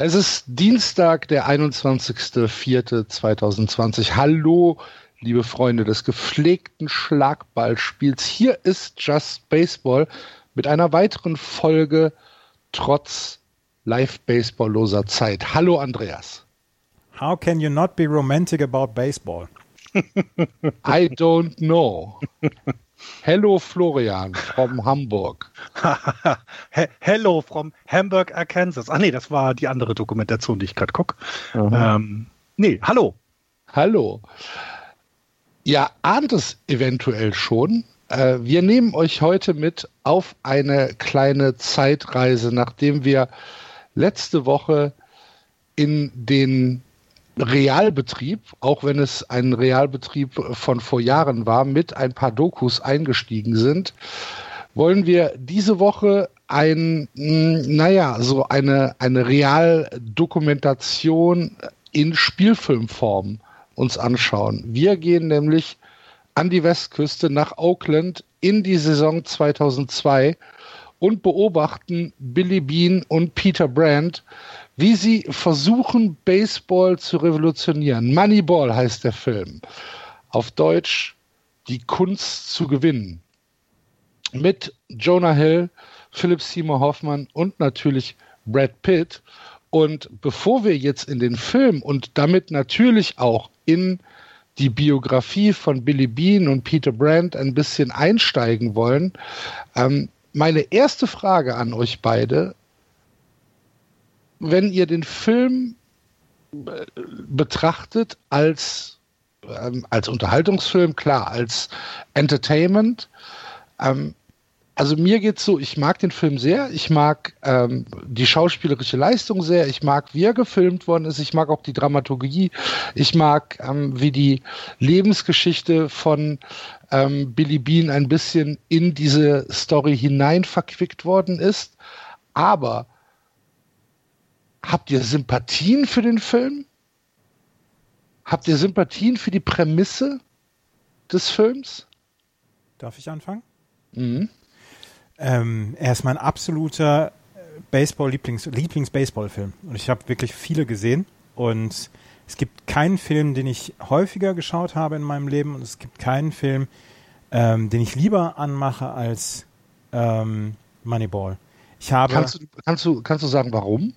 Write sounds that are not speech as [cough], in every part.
Es ist Dienstag, der 21.04.2020. Hallo, liebe Freunde des gepflegten Schlagballspiels. Hier ist Just Baseball mit einer weiteren Folge trotz live-baseballloser Zeit. Hallo, Andreas. How can you not be romantic about baseball? [laughs] I don't know. Hello Florian from [laughs] Hamburg. [laughs] Hello from Hamburg, Arkansas. Ah nee, das war die andere Dokumentation, die ich gerade gucke. Ähm, nee, hallo. Hallo. Ihr ahnt es eventuell schon. Äh, wir nehmen euch heute mit auf eine kleine Zeitreise, nachdem wir letzte Woche in den Realbetrieb, auch wenn es ein Realbetrieb von vor Jahren war, mit ein paar Dokus eingestiegen sind, wollen wir diese Woche ein, naja, so eine, eine Realdokumentation in Spielfilmform uns anschauen. Wir gehen nämlich an die Westküste nach Oakland in die Saison 2002 und beobachten Billy Bean und Peter Brandt, wie sie versuchen, Baseball zu revolutionieren. Moneyball heißt der Film. Auf Deutsch die Kunst zu gewinnen. Mit Jonah Hill, Philip Seymour Hoffmann und natürlich Brad Pitt. Und bevor wir jetzt in den Film und damit natürlich auch in die Biografie von Billy Bean und Peter Brandt ein bisschen einsteigen wollen, ähm, meine erste Frage an euch beide wenn ihr den Film äh, betrachtet als, ähm, als Unterhaltungsfilm, klar, als Entertainment, ähm, also mir geht's so, ich mag den Film sehr, ich mag ähm, die schauspielerische Leistung sehr, ich mag, wie er gefilmt worden ist, ich mag auch die Dramaturgie, ich mag, ähm, wie die Lebensgeschichte von ähm, Billy Bean ein bisschen in diese Story hinein verquickt worden ist. Aber Habt ihr Sympathien für den Film? Habt ihr Sympathien für die Prämisse des Films? Darf ich anfangen? Mhm. Ähm, er ist mein absoluter Baseball-Lieblings, Lieblings-Baseball-Film. Und ich habe wirklich viele gesehen. Und es gibt keinen Film, den ich häufiger geschaut habe in meinem Leben. Und es gibt keinen Film, ähm, den ich lieber anmache als ähm, Moneyball. Ich habe. Kannst du, kannst du, kannst du sagen, warum?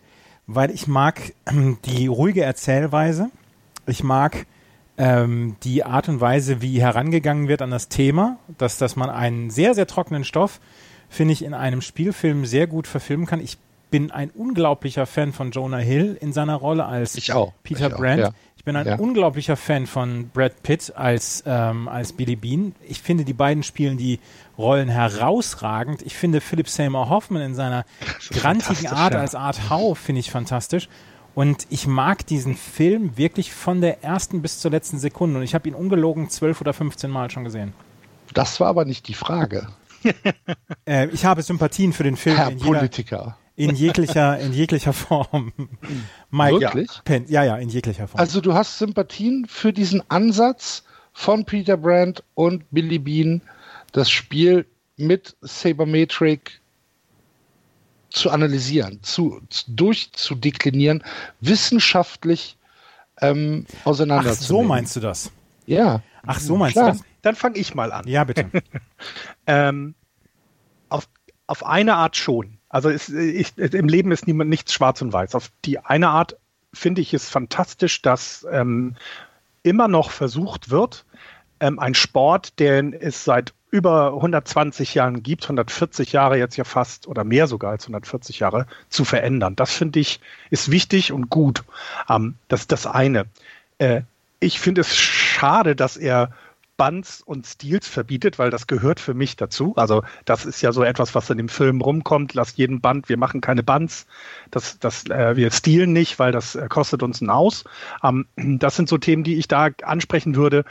Weil ich mag ähm, die ruhige Erzählweise. Ich mag ähm, die Art und Weise, wie herangegangen wird an das Thema, dass, dass man einen sehr, sehr trockenen Stoff, finde ich, in einem Spielfilm sehr gut verfilmen kann. Ich bin ein unglaublicher Fan von Jonah Hill in seiner Rolle als Peter ich Brandt. Auch, ja. Ich bin ein ja. unglaublicher Fan von Brad Pitt als, ähm, als Billy Bean. Ich finde, die beiden spielen die Rollen herausragend. Ich finde Philip Seymour Hoffman in seiner [laughs] grantigen Art ja. als Art Howe finde ich fantastisch. Und ich mag diesen Film wirklich von der ersten bis zur letzten Sekunde. Und ich habe ihn ungelogen zwölf oder 15 Mal schon gesehen. Das war aber nicht die Frage. äh, ich habe Sympathien für den Film. Herr Politiker in jeglicher, [laughs] in jeglicher Form. Mike Wirklich? Penn, ja, ja, in jeglicher Form. Also du hast Sympathien für diesen Ansatz von Peter Brandt und Billy Bean, das Spiel mit Sabermetric zu analysieren, zu, durchzudeklinieren, wissenschaftlich ähm, auseinanderzunehmen. Ach, so meinst du das? Ja. Ach, so meinst Klar. du das? Dann fange ich mal an. Ja, bitte. [laughs] ähm, auf, auf eine Art schon. Also ist, ich, im Leben ist niemand nichts schwarz und weiß. Auf die eine Art finde ich es fantastisch, dass ähm, immer noch versucht wird, ähm, ein Sport, den es seit über 120 Jahren gibt, 140 Jahre jetzt ja fast oder mehr sogar als 140 Jahre, zu verändern. Das finde ich ist wichtig und gut. Ähm, das ist das eine. Äh, ich finde es schade, dass er Bands und Stils verbietet, weil das gehört für mich dazu. Also das ist ja so etwas, was in dem Film rumkommt. Lass jeden Band, wir machen keine Bands, das, das, äh, wir stilen nicht, weil das äh, kostet uns ein Aus. Ähm, das sind so Themen, die ich da ansprechen würde.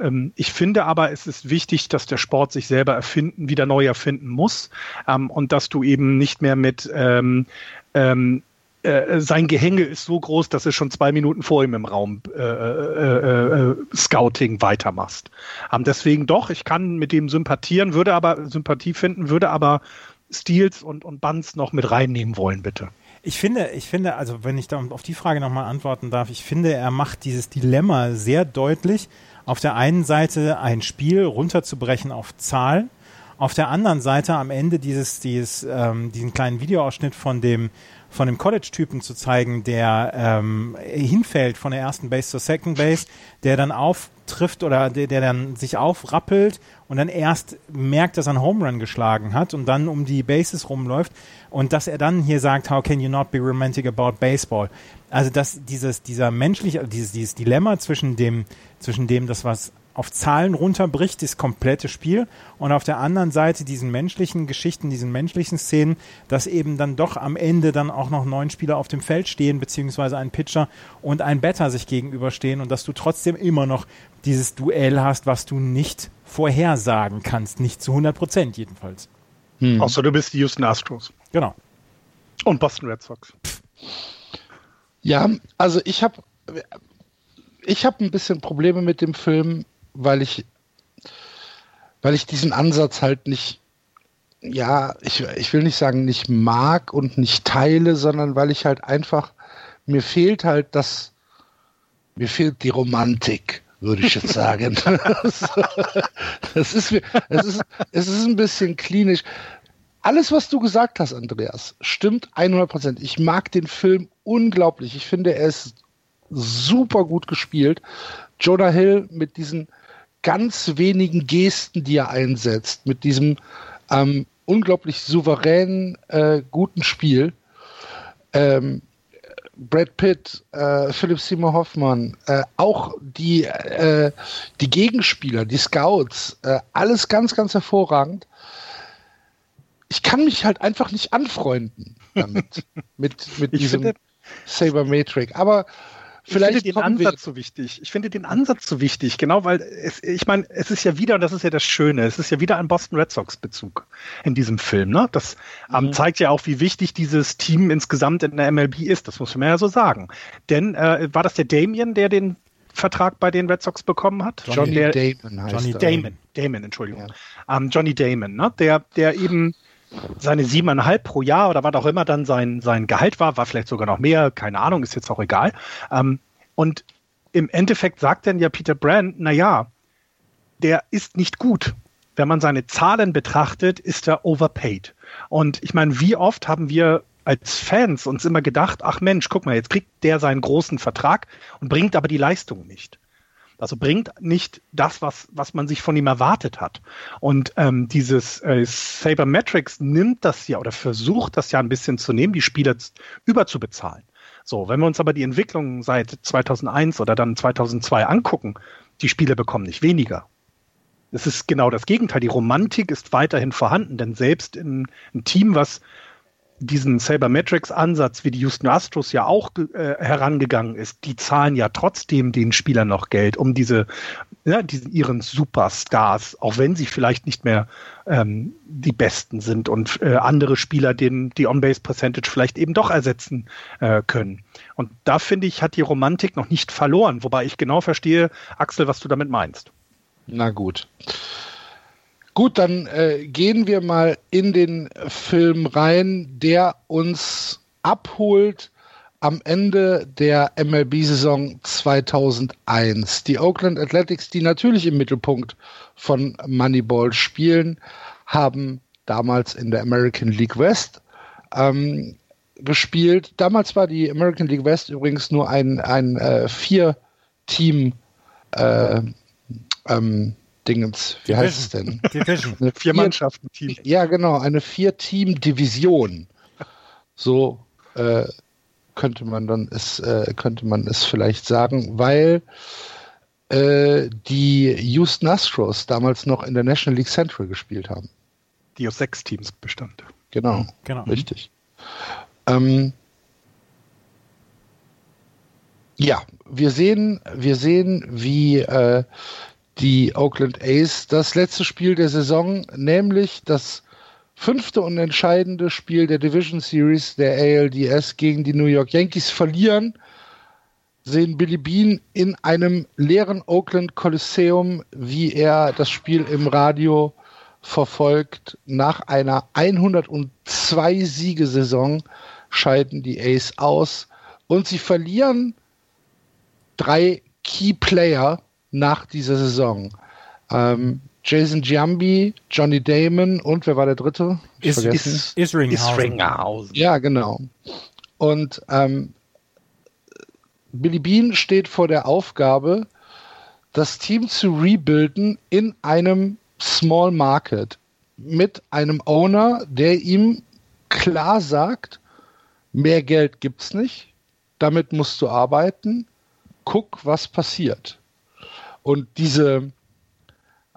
Ähm, ich finde aber, es ist wichtig, dass der Sport sich selber erfinden, wieder neu erfinden muss ähm, und dass du eben nicht mehr mit ähm, ähm, äh, sein Gehänge ist so groß, dass du schon zwei Minuten vor ihm im Raum äh, äh, äh, Scouting weitermachst. Ähm, deswegen doch, ich kann mit dem sympathieren, würde aber Sympathie finden, würde aber Steels und, und Buns noch mit reinnehmen wollen, bitte. Ich finde, ich finde, also wenn ich da auf die Frage nochmal antworten darf, ich finde, er macht dieses Dilemma sehr deutlich. Auf der einen Seite ein Spiel runterzubrechen auf Zahlen, auf der anderen Seite am Ende dieses, dieses, ähm, diesen kleinen Videoausschnitt von dem von dem College-Typen zu zeigen, der ähm, hinfällt von der ersten Base zur Second Base, der dann auftrifft oder der, der dann sich aufrappelt und dann erst merkt, dass er einen Home Run geschlagen hat und dann um die Bases rumläuft und dass er dann hier sagt, how can you not be romantic about baseball? Also dass dieses dieser menschliche dieses, dieses Dilemma zwischen dem zwischen dem das was auf Zahlen runterbricht, das komplette Spiel. Und auf der anderen Seite diesen menschlichen Geschichten, diesen menschlichen Szenen, dass eben dann doch am Ende dann auch noch neun Spieler auf dem Feld stehen, beziehungsweise ein Pitcher und ein Batter sich gegenüberstehen und dass du trotzdem immer noch dieses Duell hast, was du nicht vorhersagen kannst. Nicht zu 100 Prozent jedenfalls. Hm. Außer du bist die Houston Astros. Genau. Und Boston Red Sox. Ja, also ich habe ich habe ein bisschen Probleme mit dem Film, weil ich, weil ich diesen Ansatz halt nicht, ja, ich, ich will nicht sagen, nicht mag und nicht teile, sondern weil ich halt einfach, mir fehlt halt das, mir fehlt die Romantik, würde ich jetzt [laughs] sagen. das, ist, es, ist, es ist ein bisschen klinisch. Alles, was du gesagt hast, Andreas, stimmt 100 Prozent. Ich mag den Film unglaublich. Ich finde, er ist super gut gespielt. Jonah Hill mit diesen ganz wenigen Gesten, die er einsetzt, mit diesem ähm, unglaublich souveränen, äh, guten Spiel. Ähm, Brad Pitt, äh, Philip Seymour Hoffmann, äh, auch die, äh, die Gegenspieler, die Scouts, äh, alles ganz, ganz hervorragend. Ich kann mich halt einfach nicht anfreunden damit, [laughs] mit, mit diesem Saber Matrix. Aber Vielleicht ich finde den Ansatz so wichtig. Ich finde den Ansatz so wichtig, genau, weil es, ich meine, es ist ja wieder, und das ist ja das Schöne, es ist ja wieder ein Boston Red Sox Bezug in diesem Film. Ne? Das ähm, mhm. zeigt ja auch, wie wichtig dieses Team insgesamt in der MLB ist. Das muss man ja so sagen. Denn äh, war das der Damien, der den Vertrag bei den Red Sox bekommen hat? Johnny der, Damon heißt Johnny Damon, Damon, Entschuldigung. Ja. Ähm, Johnny Damon, ne? der, der eben seine siebeneinhalb pro Jahr oder was auch immer dann sein, sein Gehalt war, war vielleicht sogar noch mehr, keine Ahnung, ist jetzt auch egal. Ähm, und im Endeffekt sagt dann ja Peter Brand, na ja, der ist nicht gut. Wenn man seine Zahlen betrachtet, ist er overpaid. Und ich meine, wie oft haben wir als Fans uns immer gedacht, ach Mensch, guck mal, jetzt kriegt der seinen großen Vertrag und bringt aber die Leistung nicht. Also bringt nicht das, was, was man sich von ihm erwartet hat. Und ähm, dieses äh, Sabermetrics nimmt das ja oder versucht das ja ein bisschen zu nehmen, die Spieler überzubezahlen. So, wenn wir uns aber die Entwicklung seit 2001 oder dann 2002 angucken, die Spieler bekommen nicht weniger. Es ist genau das Gegenteil. Die Romantik ist weiterhin vorhanden, denn selbst in einem Team, was diesen Sabermetrics-Ansatz, wie die Houston Astros ja auch äh, herangegangen ist, die zahlen ja trotzdem den Spielern noch Geld, um diese, ja, diesen ihren Superstars, auch wenn sie vielleicht nicht mehr ähm, die Besten sind und äh, andere Spieler den die On-Base-Percentage vielleicht eben doch ersetzen äh, können. Und da finde ich, hat die Romantik noch nicht verloren, wobei ich genau verstehe, Axel, was du damit meinst. Na gut. Gut, dann äh, gehen wir mal in den Film rein, der uns abholt am Ende der MLB-Saison 2001. Die Oakland Athletics, die natürlich im Mittelpunkt von Moneyball spielen, haben damals in der American League West ähm, gespielt. Damals war die American League West übrigens nur ein, ein äh, Vier-Team äh, ähm, Dingens, wie heißt es denn? Division. Eine vier Mannschaften Team. Ja, genau, eine Vier-Team-Division. So äh, könnte man dann es äh, könnte man es vielleicht sagen, weil äh, die Houston Astros damals noch in der National League Central gespielt haben. Die aus sechs Teams bestand. Genau, genau. richtig. Ähm, ja, wir sehen, wir sehen, wie äh, die Oakland A's das letzte Spiel der Saison, nämlich das fünfte und entscheidende Spiel der Division Series der ALDS gegen die New York Yankees verlieren, sehen Billy Bean in einem leeren Oakland Coliseum, wie er das Spiel im Radio verfolgt, nach einer 102 Siegesaison scheiden die Ace aus und sie verlieren drei Key Player nach dieser Saison. Ähm, Jason Giambi, Johnny Damon und wer war der dritte? Is, is, Isringhausen. Ja, genau. Und ähm, Billy Bean steht vor der Aufgabe, das Team zu rebuilden in einem Small Market mit einem Owner, der ihm klar sagt, mehr Geld gibt's nicht, damit musst du arbeiten, guck, was passiert. Und diese,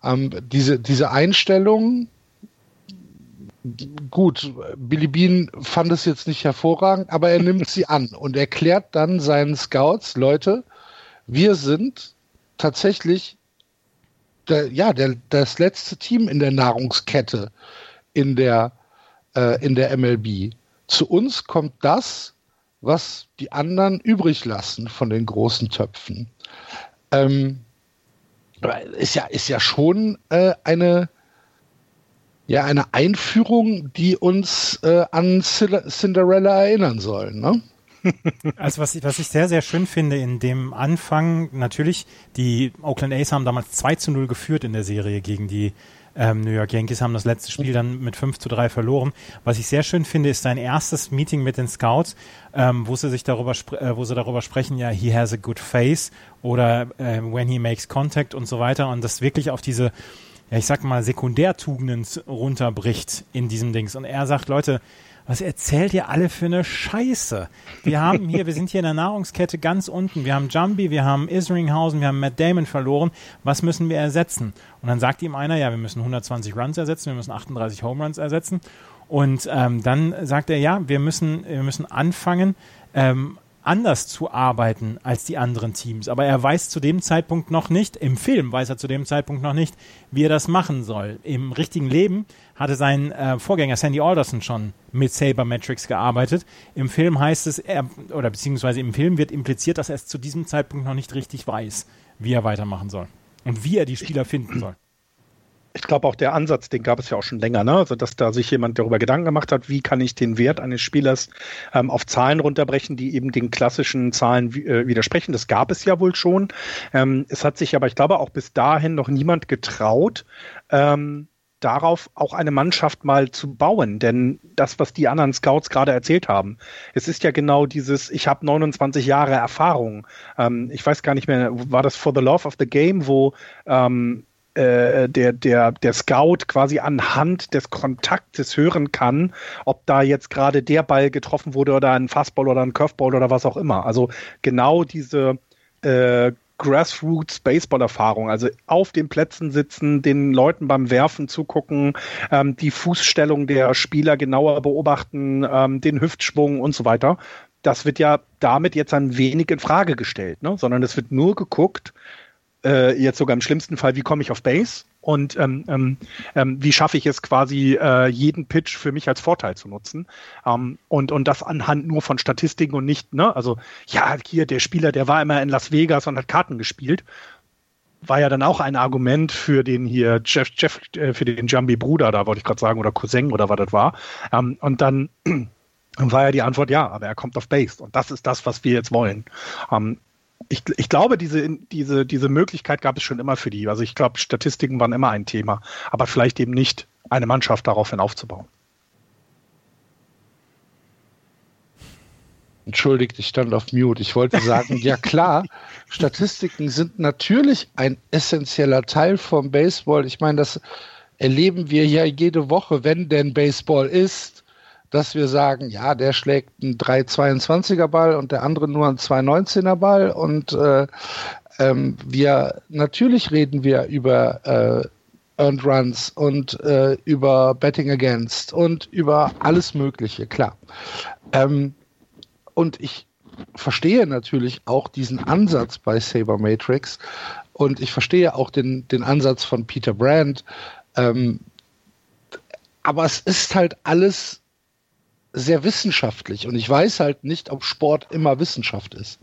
ähm, diese, diese Einstellung, gut, Billy Bean fand es jetzt nicht hervorragend, aber er nimmt sie an und erklärt dann seinen Scouts, Leute, wir sind tatsächlich der, ja, der, das letzte Team in der Nahrungskette in der, äh, in der MLB. Zu uns kommt das, was die anderen übrig lassen von den großen Töpfen. Ähm, ist ja, ist ja schon äh, eine, ja, eine Einführung, die uns äh, an Cinderella erinnern soll, ne? [laughs] Also was ich, was ich sehr, sehr schön finde in dem Anfang, natürlich, die Oakland A's haben damals 2 zu 0 geführt in der Serie gegen die ähm, New York Yankees, haben das letzte Spiel dann mit 5 zu 3 verloren. Was ich sehr schön finde, ist sein erstes Meeting mit den Scouts, ähm, wo sie sich darüber, äh, wo sie darüber sprechen, ja, he has a good face oder äh, when he makes contact und so weiter und das wirklich auf diese ja, ich sag mal, Sekundärtugenden runterbricht in diesem Dings. Und er sagt, Leute, was erzählt ihr alle für eine Scheiße? Wir haben hier, wir sind hier in der Nahrungskette ganz unten. Wir haben Jumbie, wir haben Isringhausen, wir haben Matt Damon verloren. Was müssen wir ersetzen? Und dann sagt ihm einer, ja, wir müssen 120 Runs ersetzen, wir müssen 38 Home Runs ersetzen. Und ähm, dann sagt er, ja, wir müssen, wir müssen anfangen, ähm, anders zu arbeiten als die anderen Teams. Aber er weiß zu dem Zeitpunkt noch nicht, im Film weiß er zu dem Zeitpunkt noch nicht, wie er das machen soll. Im richtigen Leben hatte sein äh, Vorgänger Sandy Alderson schon mit Sabermetrics gearbeitet. Im Film heißt es, er, oder beziehungsweise im Film wird impliziert, dass er es zu diesem Zeitpunkt noch nicht richtig weiß, wie er weitermachen soll und wie er die Spieler finden soll ich glaube auch der Ansatz, den gab es ja auch schon länger, ne? Also dass da sich jemand darüber Gedanken gemacht hat, wie kann ich den Wert eines Spielers ähm, auf Zahlen runterbrechen, die eben den klassischen Zahlen äh, widersprechen. Das gab es ja wohl schon. Ähm, es hat sich aber, ich glaube, auch bis dahin noch niemand getraut, ähm, darauf auch eine Mannschaft mal zu bauen. Denn das, was die anderen Scouts gerade erzählt haben, es ist ja genau dieses, ich habe 29 Jahre Erfahrung. Ähm, ich weiß gar nicht mehr, war das For the Love of the Game, wo ähm, äh, der, der, der Scout quasi anhand des Kontaktes hören kann, ob da jetzt gerade der Ball getroffen wurde oder ein Fastball oder ein Curveball oder was auch immer. Also genau diese äh, Grassroots Baseball-Erfahrung, also auf den Plätzen sitzen, den Leuten beim Werfen zugucken, ähm, die Fußstellung der Spieler genauer beobachten, ähm, den Hüftschwung und so weiter. Das wird ja damit jetzt ein wenig in Frage gestellt, ne? sondern es wird nur geguckt, äh, jetzt sogar im schlimmsten Fall, wie komme ich auf Base und ähm, ähm, ähm, wie schaffe ich es quasi, äh, jeden Pitch für mich als Vorteil zu nutzen. Ähm, und, und das anhand nur von Statistiken und nicht, ne, also ja, hier der Spieler, der war immer in Las Vegas und hat Karten gespielt. War ja dann auch ein Argument für den hier Jeff, Jeff äh, für den Jambi-Bruder, da wollte ich gerade sagen, oder Cousin oder was das war. Ähm, und dann [clears throat] war ja die Antwort ja, aber er kommt auf Base. Und das ist das, was wir jetzt wollen. Ähm, ich, ich glaube, diese, diese, diese Möglichkeit gab es schon immer für die. Also ich glaube, Statistiken waren immer ein Thema, aber vielleicht eben nicht eine Mannschaft daraufhin aufzubauen. Entschuldigt, ich stand auf Mute. Ich wollte sagen, ja klar, Statistiken sind natürlich ein essentieller Teil vom Baseball. Ich meine, das erleben wir ja jede Woche, wenn denn Baseball ist dass wir sagen, ja, der schlägt einen 3,22er Ball und der andere nur einen 2,19er Ball und äh, ähm, wir natürlich reden wir über äh, Earned Runs und äh, über Betting Against und über alles Mögliche, klar. Ähm, und ich verstehe natürlich auch diesen Ansatz bei Saber Matrix und ich verstehe auch den, den Ansatz von Peter Brand. Ähm, aber es ist halt alles sehr wissenschaftlich und ich weiß halt nicht, ob Sport immer Wissenschaft ist.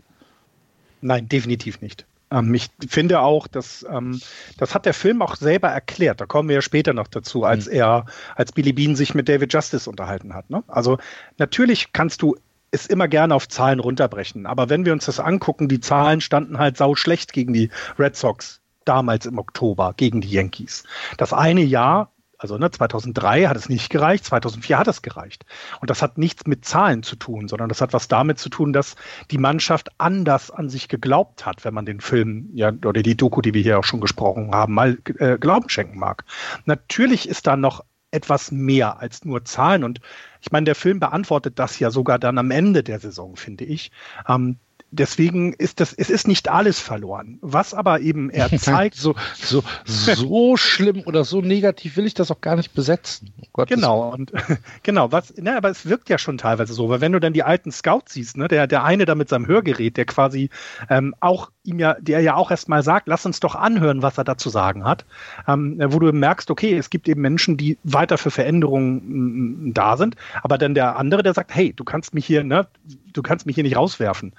Nein, definitiv nicht. Ähm, ich finde auch, dass ähm, das hat der Film auch selber erklärt. Da kommen wir ja später noch dazu, als mhm. er, als Billy Bean sich mit David Justice unterhalten hat. Ne? Also natürlich kannst du es immer gerne auf Zahlen runterbrechen. Aber wenn wir uns das angucken, die Zahlen standen halt sau schlecht gegen die Red Sox damals im Oktober gegen die Yankees. Das eine Jahr also ne, 2003 hat es nicht gereicht, 2004 hat es gereicht. Und das hat nichts mit Zahlen zu tun, sondern das hat was damit zu tun, dass die Mannschaft anders an sich geglaubt hat, wenn man den Film ja oder die Doku, die wir hier auch schon gesprochen haben, mal äh, Glauben schenken mag. Natürlich ist da noch etwas mehr als nur Zahlen. Und ich meine, der Film beantwortet das ja sogar dann am Ende der Saison, finde ich. Ähm, deswegen ist das, es ist nicht alles verloren. Was aber eben [laughs] er zeigt. so, so, so schlimm oder so negativ will ich das auch gar nicht besetzen. Um genau, und [laughs] genau, was, ne, aber es wirkt ja schon teilweise so, weil wenn du dann die alten Scouts siehst, ne, der, der eine da mit seinem Hörgerät, der quasi ähm, auch ihm ja, der ja auch erstmal sagt, lass uns doch anhören, was er da zu sagen hat, ähm, wo du merkst, okay, es gibt eben Menschen, die weiter für Veränderungen m, da sind, aber dann der andere, der sagt, hey, du kannst mich hier, ne, du kannst mich hier nicht rauswerfen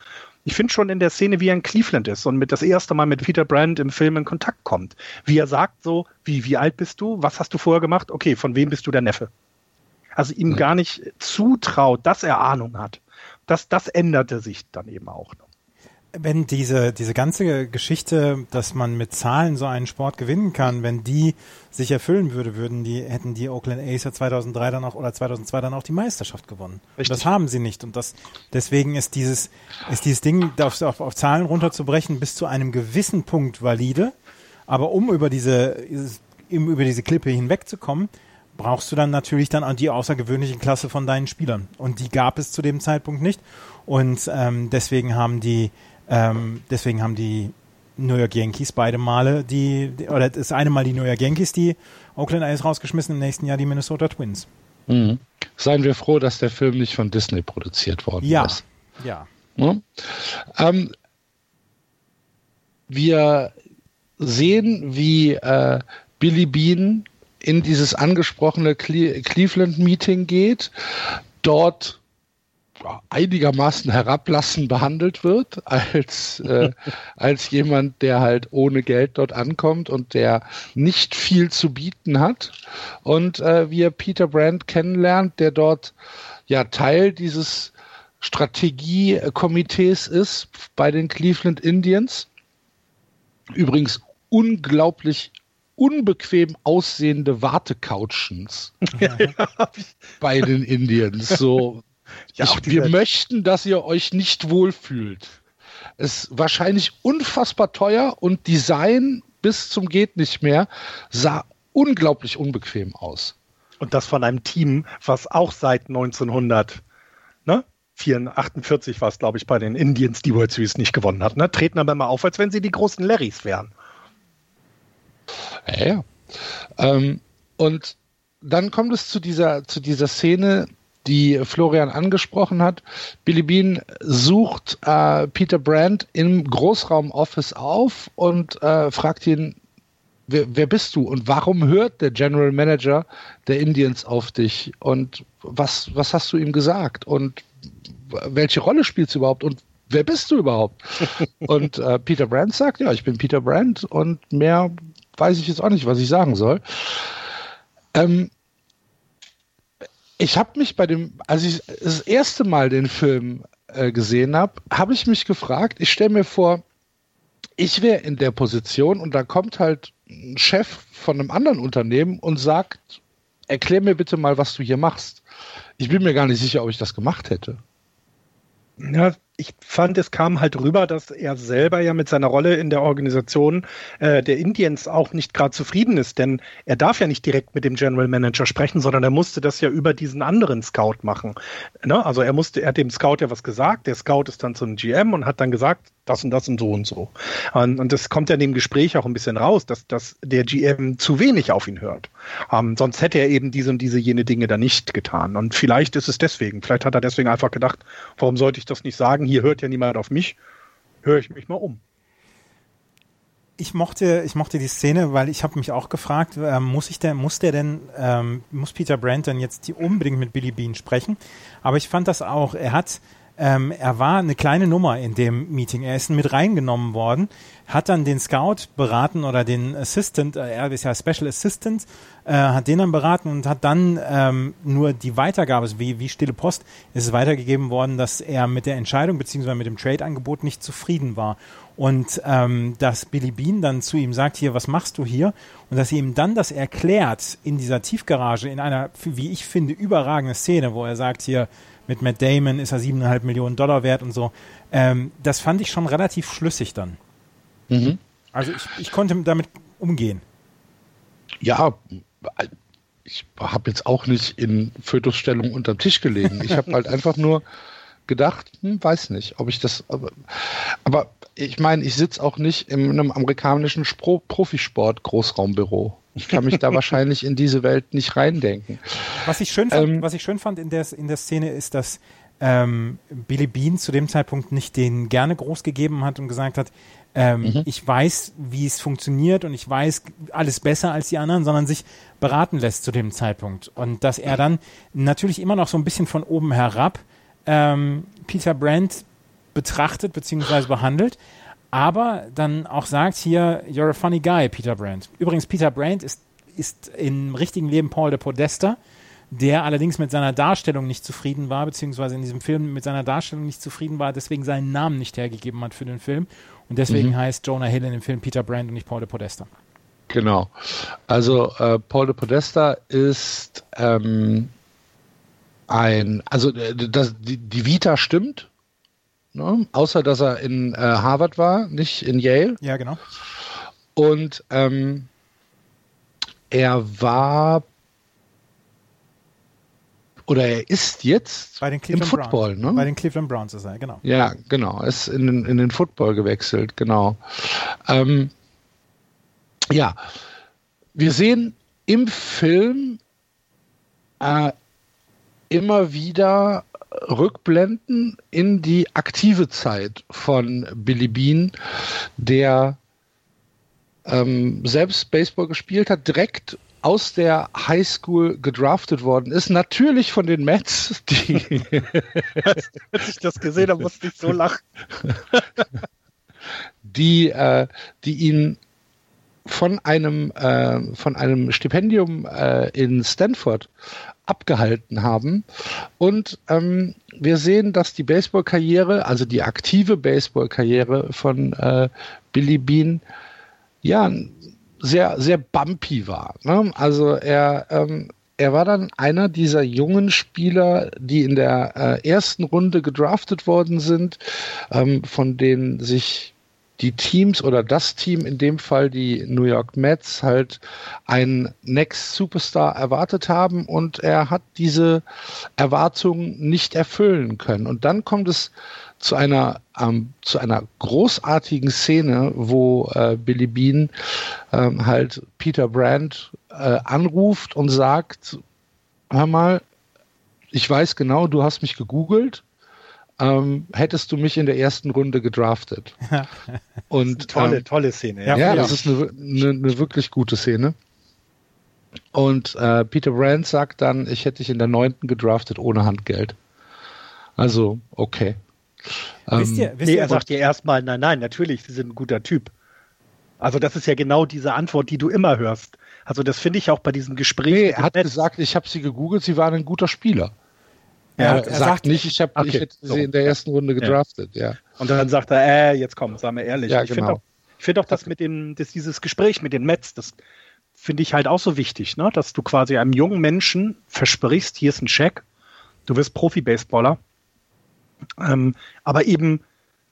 ich finde schon in der Szene, wie er in Cleveland ist und mit das erste Mal mit Peter Brand im Film in Kontakt kommt. Wie er sagt so, wie, wie alt bist du? Was hast du vorher gemacht? Okay, von wem bist du der Neffe? Also ihm gar nicht zutraut, dass er Ahnung hat. Das, das änderte sich dann eben auch. Noch wenn diese, diese ganze Geschichte, dass man mit Zahlen so einen Sport gewinnen kann, wenn die sich erfüllen würde, würden die, hätten die Oakland ja 2003 dann auch oder 2002 dann auch die Meisterschaft gewonnen. Das haben sie nicht. Und das, deswegen ist dieses, ist dieses Ding, auf, auf, auf Zahlen runterzubrechen, bis zu einem gewissen Punkt valide. Aber um über diese, über diese Klippe hinwegzukommen, brauchst du dann natürlich dann auch die außergewöhnliche Klasse von deinen Spielern. Und die gab es zu dem Zeitpunkt nicht. Und ähm, deswegen haben die, ähm, deswegen haben die New York Yankees beide Male die, die, oder das eine Mal die New York Yankees die Oakland A's rausgeschmissen, im nächsten Jahr die Minnesota Twins. Mhm. Seien wir froh, dass der Film nicht von Disney produziert worden ja. ist. Ja. ja. Ähm, wir sehen, wie äh, Billy Bean in dieses angesprochene Cle Cleveland-Meeting geht, dort einigermaßen herablassend behandelt wird, als, äh, [laughs] als jemand, der halt ohne Geld dort ankommt und der nicht viel zu bieten hat. Und äh, wie er Peter Brandt kennenlernt, der dort ja Teil dieses Strategiekomitees ist bei den Cleveland Indians. Übrigens unglaublich unbequem aussehende Wartecouchens [laughs] ja, bei den Indians. So ja, ich, wir möchten, dass ihr euch nicht wohlfühlt. Es ist wahrscheinlich unfassbar teuer und Design bis zum geht nicht mehr sah unglaublich unbequem aus. Und das von einem Team, was auch seit 1900, ne? 48 war es, glaube ich, bei den Indians die World Series nicht gewonnen hat. Ne? Treten aber mal auf, als wenn sie die großen Larrys wären. Ja, ja. Ähm, und dann kommt es zu dieser, zu dieser Szene, die Florian angesprochen hat. Billy Bean sucht äh, Peter Brandt im Großraumoffice auf und äh, fragt ihn, wer, wer bist du und warum hört der General Manager der Indians auf dich und was, was hast du ihm gesagt und welche Rolle spielst du überhaupt und wer bist du überhaupt? [laughs] und äh, Peter Brandt sagt, ja, ich bin Peter Brandt und mehr weiß ich jetzt auch nicht, was ich sagen soll. Ähm, ich habe mich bei dem, als ich das erste Mal den Film äh, gesehen habe, habe ich mich gefragt, ich stelle mir vor, ich wäre in der Position und da kommt halt ein Chef von einem anderen Unternehmen und sagt, erklär mir bitte mal, was du hier machst. Ich bin mir gar nicht sicher, ob ich das gemacht hätte. Ja, ich fand, es kam halt rüber, dass er selber ja mit seiner Rolle in der Organisation äh, der Indians auch nicht gerade zufrieden ist, denn er darf ja nicht direkt mit dem General Manager sprechen, sondern er musste das ja über diesen anderen Scout machen. Ne? Also er musste, er hat dem Scout ja was gesagt, der Scout ist dann zum GM und hat dann gesagt, das und das und so und so. Und, und das kommt ja in dem Gespräch auch ein bisschen raus, dass, dass der GM zu wenig auf ihn hört. Ähm, sonst hätte er eben diese und diese jene Dinge da nicht getan. Und vielleicht ist es deswegen, vielleicht hat er deswegen einfach gedacht, warum sollte ich das nicht sagen? Sagen, hier hört ja niemand auf mich, höre ich mich mal um. Ich mochte, ich mochte die Szene, weil ich habe mich auch gefragt, äh, muss ich denn, muss der denn, ähm, muss Peter Brandt denn jetzt die unbedingt mit Billy Bean sprechen? Aber ich fand das auch, er hat, ähm, er war eine kleine Nummer in dem Meeting. Er ist mit reingenommen worden, hat dann den Scout beraten oder den Assistant, äh, er ist ja Special Assistant, äh, hat den dann beraten und hat dann ähm, nur die Weitergabe, also wie, wie stille Post, ist es weitergegeben worden, dass er mit der Entscheidung beziehungsweise mit dem Trade-Angebot nicht zufrieden war. Und ähm, dass Billy Bean dann zu ihm sagt, hier, was machst du hier? Und dass sie ihm dann das erklärt in dieser Tiefgarage, in einer, wie ich finde, überragende Szene, wo er sagt, hier, mit Matt Damon ist er siebeneinhalb Millionen Dollar wert und so. Ähm, das fand ich schon relativ schlüssig dann. Mhm. Also ich, ich konnte damit umgehen. Ja, ich habe jetzt auch nicht in Fötusstellung unterm Tisch gelegen. Ich habe halt [laughs] einfach nur gedacht, hm, weiß nicht, ob ich das. Aber, aber ich meine, ich sitze auch nicht in einem amerikanischen Spro Profisport Großraumbüro. Ich kann mich da [laughs] wahrscheinlich in diese Welt nicht reindenken. Was ich schön fand, ähm, was ich schön fand in der, in der Szene ist, dass ähm, Billy Bean zu dem Zeitpunkt nicht den gerne groß gegeben hat und gesagt hat, ähm, mhm. ich weiß, wie es funktioniert und ich weiß alles besser als die anderen, sondern sich beraten lässt zu dem Zeitpunkt. Und dass er dann natürlich immer noch so ein bisschen von oben herab ähm, Peter Brandt betrachtet bzw. behandelt, aber dann auch sagt hier, you're a funny guy, Peter Brandt. Übrigens, Peter Brandt ist, ist im richtigen Leben Paul de Podesta, der allerdings mit seiner Darstellung nicht zufrieden war, beziehungsweise in diesem Film mit seiner Darstellung nicht zufrieden war, deswegen seinen Namen nicht hergegeben hat für den Film. Und deswegen mhm. heißt Jonah Hill in dem Film Peter Brandt und nicht Paul de Podesta. Genau. Also äh, Paul de Podesta ist ähm, ein, also äh, das, die, die Vita stimmt, ne? außer dass er in äh, Harvard war, nicht in Yale. Ja, genau. Und ähm, er war oder er ist jetzt bei den Cleveland im Football, Browns. ne? Bei den Cleveland Browns ist er, genau. Ja, genau. Er ist in, in den Football gewechselt, genau. Ähm, ja, wir sehen im Film äh, immer wieder Rückblenden in die aktive Zeit von Billy Bean, der ähm, selbst Baseball gespielt hat, direkt aus der Highschool gedraftet worden ist. Natürlich von den Mets, die. [laughs] Als ich das gesehen habe, musste ich so lachen. [laughs] die, äh, die ihn von einem, äh, von einem Stipendium äh, in Stanford abgehalten haben. Und ähm, wir sehen, dass die Baseballkarriere, also die aktive Baseballkarriere von äh, Billy Bean, ja, sehr, sehr bumpy war. Ne? Also er, ähm, er war dann einer dieser jungen Spieler, die in der äh, ersten Runde gedraftet worden sind, ähm, von denen sich die Teams oder das Team, in dem Fall die New York Mets, halt einen Next Superstar erwartet haben und er hat diese Erwartungen nicht erfüllen können. Und dann kommt es zu einer, ähm, zu einer großartigen Szene, wo äh, Billy Bean ähm, halt Peter Brandt äh, anruft und sagt, hör mal, ich weiß genau, du hast mich gegoogelt ähm, hättest du mich in der ersten Runde gedraftet. Und [laughs] tolle, ähm, tolle Szene. Ja, ja das ist eine, eine, eine, wirklich gute Szene. Und äh, Peter Brand sagt dann, ich hätte dich in der neunten gedraftet ohne Handgeld. Also, okay. Wisst ihr, ähm, wisst nee, er sagt dir erstmal, nein, nein, natürlich, Sie sind ein guter Typ. Also das ist ja genau diese Antwort, die du immer hörst. Also das finde ich auch bei diesem Gespräch. Nee, er hat Netz. gesagt, ich habe sie gegoogelt, sie waren ein guter Spieler. Er, er, er sagt, nicht, ich, hab, okay, ich hätte so. sie in der ersten Runde gedraftet, ja. ja. Und dann sagt er, äh, jetzt komm, sagen wir ehrlich. Ja, ich genau. finde auch, find auch das mit dem, das, dieses Gespräch mit den Mets, das finde ich halt auch so wichtig, ne? dass du quasi einem jungen Menschen versprichst, hier ist ein Scheck, du wirst Profi-Baseballer, ähm, aber eben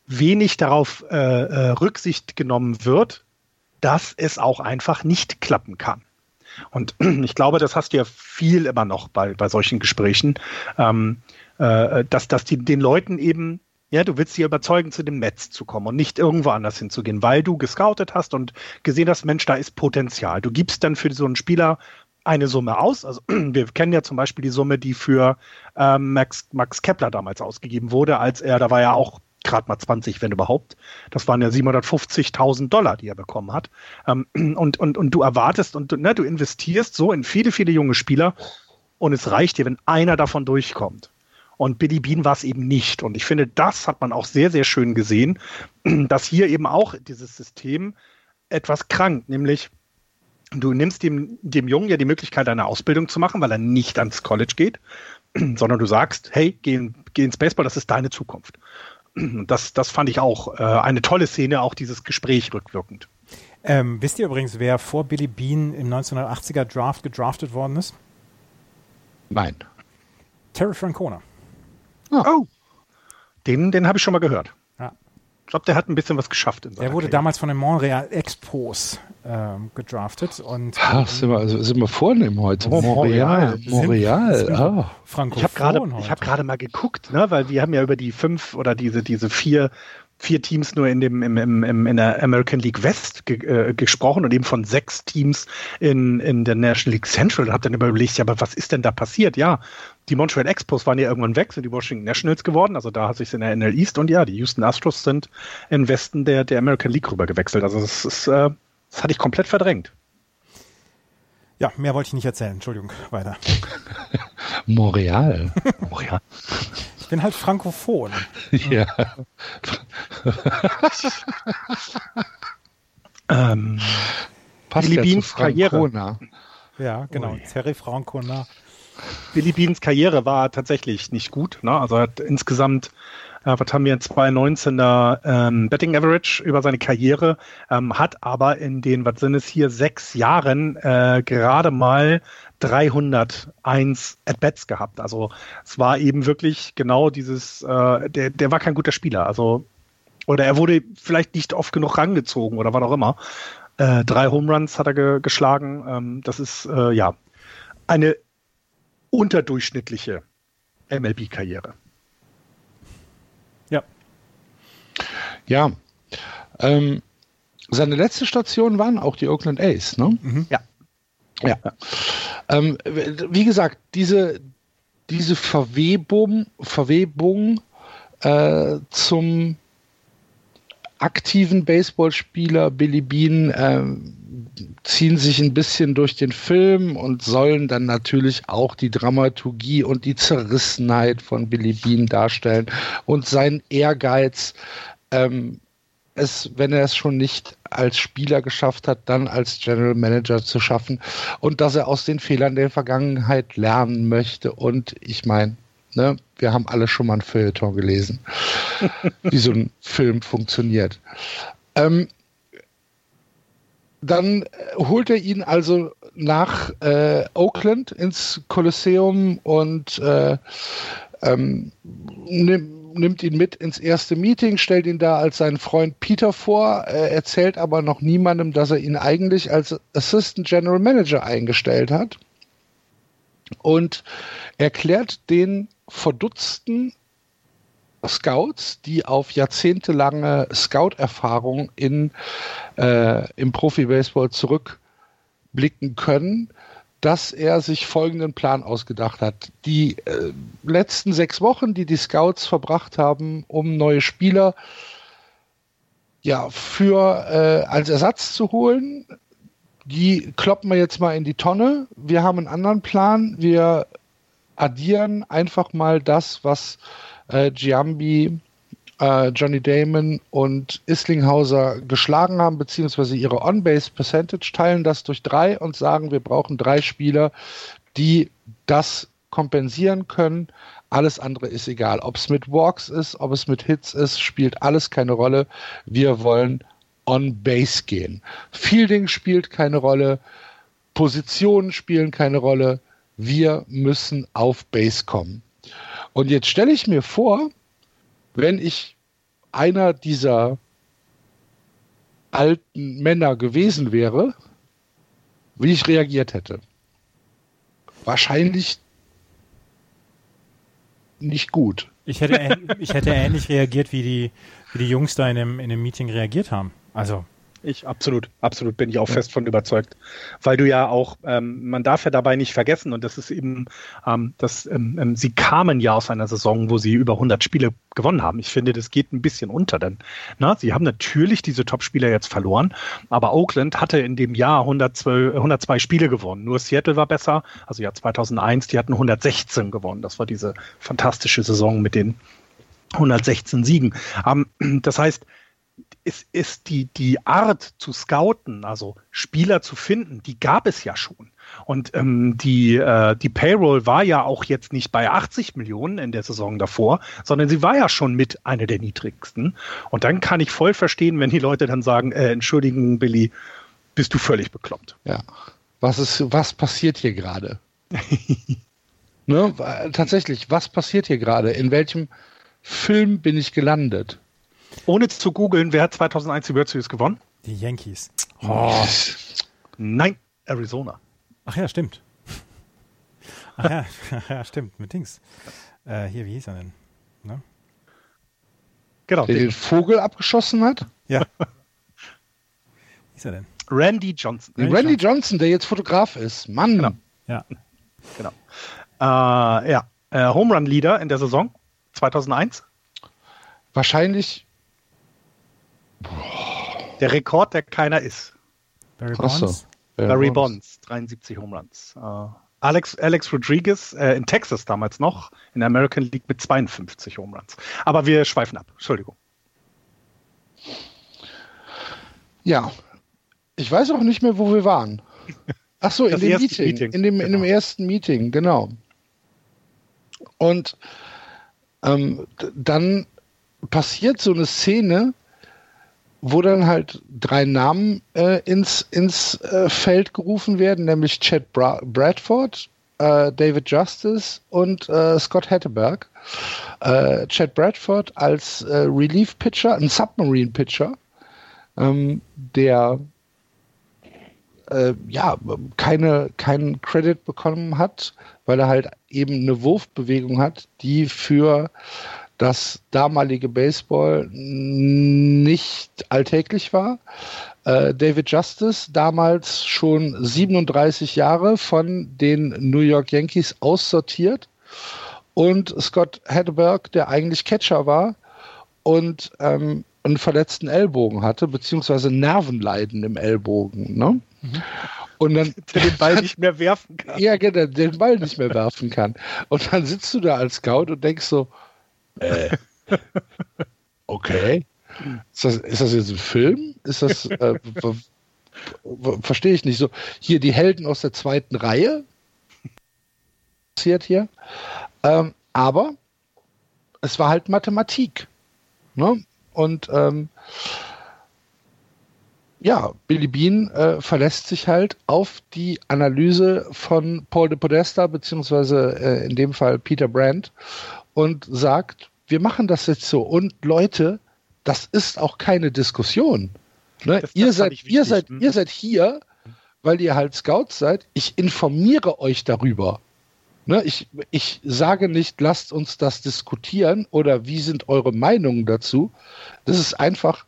wenig darauf äh, äh, Rücksicht genommen wird, dass es auch einfach nicht klappen kann. Und [clears throat] ich glaube, das hast du ja viel immer noch bei, bei solchen Gesprächen, ähm, äh, dass, dass die, den Leuten eben, ja, du willst sie überzeugen, zu dem Netz zu kommen und nicht irgendwo anders hinzugehen, weil du gescoutet hast und gesehen hast, Mensch, da ist Potenzial. Du gibst dann für so einen Spieler eine Summe aus. Also [clears throat] wir kennen ja zum Beispiel die Summe, die für ähm, Max, Max Kepler damals ausgegeben wurde, als er, da war ja auch gerade mal 20, wenn überhaupt. Das waren ja 750.000 Dollar, die er bekommen hat. Ähm, [clears throat] und, und, und du erwartest und ne, du investierst so in viele, viele junge Spieler und es reicht dir, wenn einer davon durchkommt. Und Billy Bean war es eben nicht. Und ich finde, das hat man auch sehr, sehr schön gesehen, [clears throat] dass hier eben auch dieses System etwas krankt, nämlich du nimmst dem, dem Jungen ja die Möglichkeit, eine Ausbildung zu machen, weil er nicht ans College geht, [clears throat] sondern du sagst, hey, geh, geh ins Baseball, das ist deine Zukunft. Das, das fand ich auch äh, eine tolle Szene, auch dieses Gespräch rückwirkend. Ähm, wisst ihr übrigens, wer vor Billy Bean im 1980er Draft gedraftet worden ist? Nein. Terry Francona. Oh. oh. Den, den habe ich schon mal gehört. Ich glaube, der hat ein bisschen was geschafft. In der wurde Karriere. damals von den Montreal Expos ähm, gedraftet. Und, Ach, sind wir, also sind wir vornehm heute. Oh, Montreal. Montreal. Sind, oh. Ich habe gerade hab mal geguckt, ne, weil wir haben ja über die fünf oder diese, diese vier vier Teams nur in dem im, im, im, in der American League West ge, äh, gesprochen und eben von sechs Teams in, in der National League Central und habe dann überlegt, ja, aber was ist denn da passiert? Ja, die Montreal Expos waren ja irgendwann weg, sind die Washington Nationals geworden, also da hat sich in der NL East und ja, die Houston Astros sind im Westen der, der American League rüber gewechselt. Also das ist, äh, das hatte ich komplett verdrängt. Ja, mehr wollte ich nicht erzählen. Entschuldigung, weiter. [laughs] Montreal. Montreal bin halt frankophon. [laughs] Ja. [laughs] ähm, Passt Billy ja Beans Karriere. Ja, genau. Terry Francona. Billy Beans Karriere war tatsächlich nicht gut. Ne? Also er hat insgesamt äh, was haben wir, 219er ähm, Betting Average über seine Karriere, ähm, hat aber in den, was sind es hier, sechs Jahren äh, gerade mal 301 At-Bats gehabt. Also es war eben wirklich genau dieses, äh, der, der war kein guter Spieler. Also, oder er wurde vielleicht nicht oft genug rangezogen oder was auch immer. Äh, drei Home Runs hat er ge geschlagen. Ähm, das ist äh, ja eine unterdurchschnittliche MLB-Karriere. Ja. Ja. Ähm, seine letzte Station waren auch die Oakland A's, ne? Mhm. Ja. Ja. Ähm, wie gesagt, diese, diese Verwebung, Verwebung äh, zum aktiven Baseballspieler Billy Bean äh, ziehen sich ein bisschen durch den Film und sollen dann natürlich auch die Dramaturgie und die Zerrissenheit von Billy Bean darstellen und seinen Ehrgeiz, ähm, es, wenn er es schon nicht als Spieler geschafft hat, dann als General Manager zu schaffen und dass er aus den Fehlern der Vergangenheit lernen möchte. Und ich meine, ne, wir haben alle schon mal ein Feuilleton gelesen, [laughs] wie so ein Film funktioniert. Ähm, dann holt er ihn also nach äh, Oakland ins Kolosseum und äh, ähm, nimmt nimmt ihn mit ins erste Meeting, stellt ihn da als seinen Freund Peter vor, äh, erzählt aber noch niemandem, dass er ihn eigentlich als Assistant General Manager eingestellt hat und erklärt den verdutzten Scouts, die auf jahrzehntelange Scout-Erfahrung äh, im Profi-Baseball zurückblicken können, dass er sich folgenden Plan ausgedacht hat. Die äh, letzten sechs Wochen, die die Scouts verbracht haben, um neue Spieler ja für äh, als Ersatz zu holen, die kloppen wir jetzt mal in die Tonne. Wir haben einen anderen Plan. Wir addieren einfach mal das, was äh, Giambi äh, Johnny Damon und Islinghauser geschlagen haben, beziehungsweise ihre On-Base Percentage, teilen das durch drei und sagen, wir brauchen drei Spieler, die das kompensieren können. Alles andere ist egal. Ob es mit Walks ist, ob es mit Hits ist, spielt alles keine Rolle. Wir wollen on Base gehen. Fielding spielt keine Rolle. Positionen spielen keine Rolle. Wir müssen auf Base kommen. Und jetzt stelle ich mir vor, wenn ich einer dieser alten Männer gewesen wäre, wie ich reagiert hätte. Wahrscheinlich nicht gut. Ich hätte, ich hätte ähnlich reagiert, wie die, wie die Jungs da in dem, in dem Meeting reagiert haben. Also, Ich absolut, absolut bin ich auch ja. fest von überzeugt, weil du ja auch, ähm, man darf ja dabei nicht vergessen und das ist eben, ähm, dass ähm, ähm sie kamen ja aus einer Saison, wo sie über 100 Spiele gewonnen haben. Ich finde, das geht ein bisschen unter, denn na, sie haben natürlich diese Top-Spieler jetzt verloren, aber Oakland hatte in dem Jahr 112, 102 Spiele gewonnen. Nur Seattle war besser, also ja 2001, die hatten 116 gewonnen. Das war diese fantastische Saison mit den 116 Siegen. Ähm, das heißt, es ist die, die Art zu scouten, also Spieler zu finden, die gab es ja schon. Und ähm, die, äh, die Payroll war ja auch jetzt nicht bei 80 Millionen in der Saison davor, sondern sie war ja schon mit einer der niedrigsten. Und dann kann ich voll verstehen, wenn die Leute dann sagen, äh, entschuldigen, Billy, bist du völlig bekloppt. Ja. Was ist, was passiert hier gerade? [laughs] ne? Tatsächlich, was passiert hier gerade? In welchem Film bin ich gelandet? Ohne zu googeln, wer hat 2001 die World Series gewonnen? Die Yankees. Oh. Nein, Arizona. Ach ja, stimmt. [laughs] Ach ja, [laughs] ja stimmt, mit Dings. Äh, hier, wie hieß er denn? Ne? Genau. Der den Vogel abgeschossen hat? Ja. [laughs] wie hieß er denn? Randy Johnson. Randy, Randy Johnson. Johnson, der jetzt Fotograf ist. Mann. Genau. Ja. Genau. Äh, ja. Äh, Home Run Leader in der Saison 2001? Wahrscheinlich. Der Rekord, der keiner ist. Barry Bonds. So. Barry, Barry Bonds. 73 Home Runs. Uh, Alex, Alex Rodriguez äh, in Texas damals noch, in der American League mit 52 Home Runs. Aber wir schweifen ab. Entschuldigung. Ja, ich weiß auch nicht mehr, wo wir waren. [laughs] Ach so, in dem Meeting, Meeting, In dem, genau. in dem genau. ersten Meeting, genau. Und ähm, dann passiert so eine Szene, wo dann halt drei Namen äh, ins, ins äh, Feld gerufen werden, nämlich Chad Bra Bradford, äh, David Justice und äh, Scott Hatteberg. Äh, Chad Bradford als äh, Relief-Pitcher, ein Submarine-Pitcher, ähm, der ja keine, keinen Credit bekommen hat, weil er halt eben eine Wurfbewegung hat, die für das damalige Baseball nicht alltäglich war. Äh, David Justice, damals schon 37 Jahre von den New York Yankees aussortiert und Scott Hedberg, der eigentlich Catcher war und ähm, einen verletzten Ellbogen hatte, beziehungsweise Nervenleiden im Ellbogen. Ne? Mhm. Und dann [laughs] der den Ball nicht mehr werfen kann. Ja, genau, den Ball nicht mehr werfen kann. Und dann sitzt du da als Scout und denkst so, äh, [laughs] okay. Ist das, ist das jetzt ein Film? Ist das, [laughs] äh, verstehe ich nicht so. Hier die Helden aus der zweiten Reihe. Passiert hier. Ähm, aber es war halt Mathematik. Ne? Und ähm, ja, Billy Bean äh, verlässt sich halt auf die Analyse von Paul de Podesta, beziehungsweise äh, in dem Fall Peter Brandt, und sagt, wir machen das jetzt so. Und Leute, das ist auch keine Diskussion. Ne? Das, ihr, das seid, wichtig, ihr, seid, ihr seid hier, weil ihr halt Scouts seid. Ich informiere euch darüber. Ne? Ich, ich sage nicht, lasst uns das diskutieren oder wie sind eure Meinungen dazu. Das ist einfach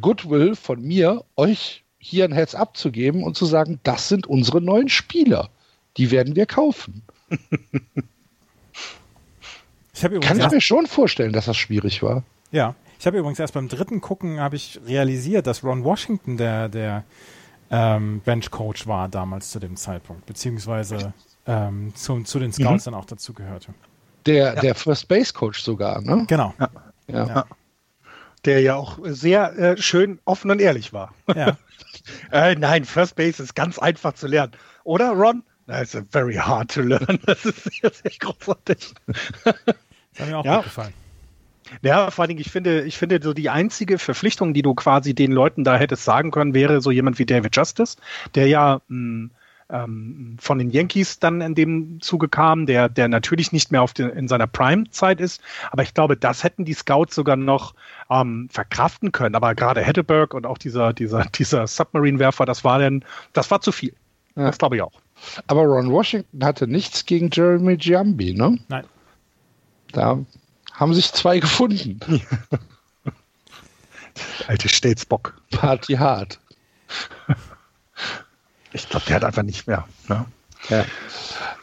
Goodwill von mir, euch hier ein Herz abzugeben und zu sagen, das sind unsere neuen Spieler. Die werden wir kaufen. [laughs] Ich Kann ich mir schon vorstellen, dass das schwierig war. Ja, ich habe übrigens erst beim dritten Gucken habe ich realisiert, dass Ron Washington der der ähm, Bench-Coach war damals zu dem Zeitpunkt, beziehungsweise ähm, zu, zu den Scouts mhm. dann auch dazu gehörte. Der, ja. der First Base Coach sogar, ne? Genau. Ja. Ja. ja. Der ja auch sehr äh, schön offen und ehrlich war. Ja. [laughs] äh, nein, First Base ist ganz einfach zu lernen. Oder, Ron? That's very hard to learn. [laughs] Das ist sehr, sehr großartig. Das hat mir auch ja. gut gefallen. Ja, vor allen Dingen, ich finde, ich finde, so die einzige Verpflichtung, die du quasi den Leuten da hättest sagen können, wäre so jemand wie David Justice, der ja mh, hm, ähm, von den Yankees dann in dem Zuge kam, der, der natürlich nicht mehr auf den, in seiner Prime-Zeit ist. Aber ich glaube, das hätten die Scouts sogar noch ähm, verkraften können. Aber gerade Heddeberg und auch dieser, dieser, dieser Submarine-Werfer, das war denn, das war zu viel. Ja. Das glaube ich auch. Aber Ron Washington hatte nichts gegen Jeremy Giambi, ne? Nein. Da haben sich zwei gefunden. [laughs] Alte Stelzbock. Party hart. Ich glaube, der hat einfach nicht mehr. Ne? Ja.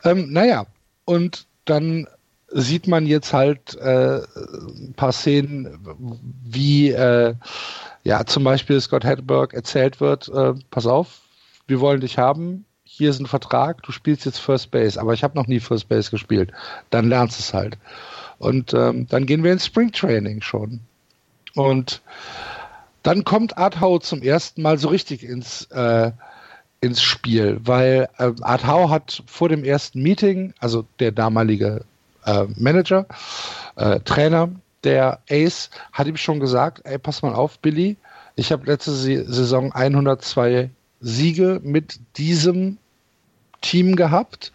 Ähm, naja, und dann sieht man jetzt halt äh, ein paar Szenen, wie äh, ja zum Beispiel Scott Hedberg erzählt wird, äh, pass auf, wir wollen dich haben, hier ist ein Vertrag, du spielst jetzt First Base, aber ich habe noch nie First Base gespielt. Dann lernst du es halt. Und ähm, dann gehen wir ins Spring Training schon. Und dann kommt Art Howe zum ersten Mal so richtig ins, äh, ins Spiel, weil äh, Art Howe hat vor dem ersten Meeting, also der damalige äh, Manager, äh, Trainer, der Ace, hat ihm schon gesagt, ey, pass mal auf, Billy, ich habe letzte Saison 102 Siege mit diesem Team gehabt.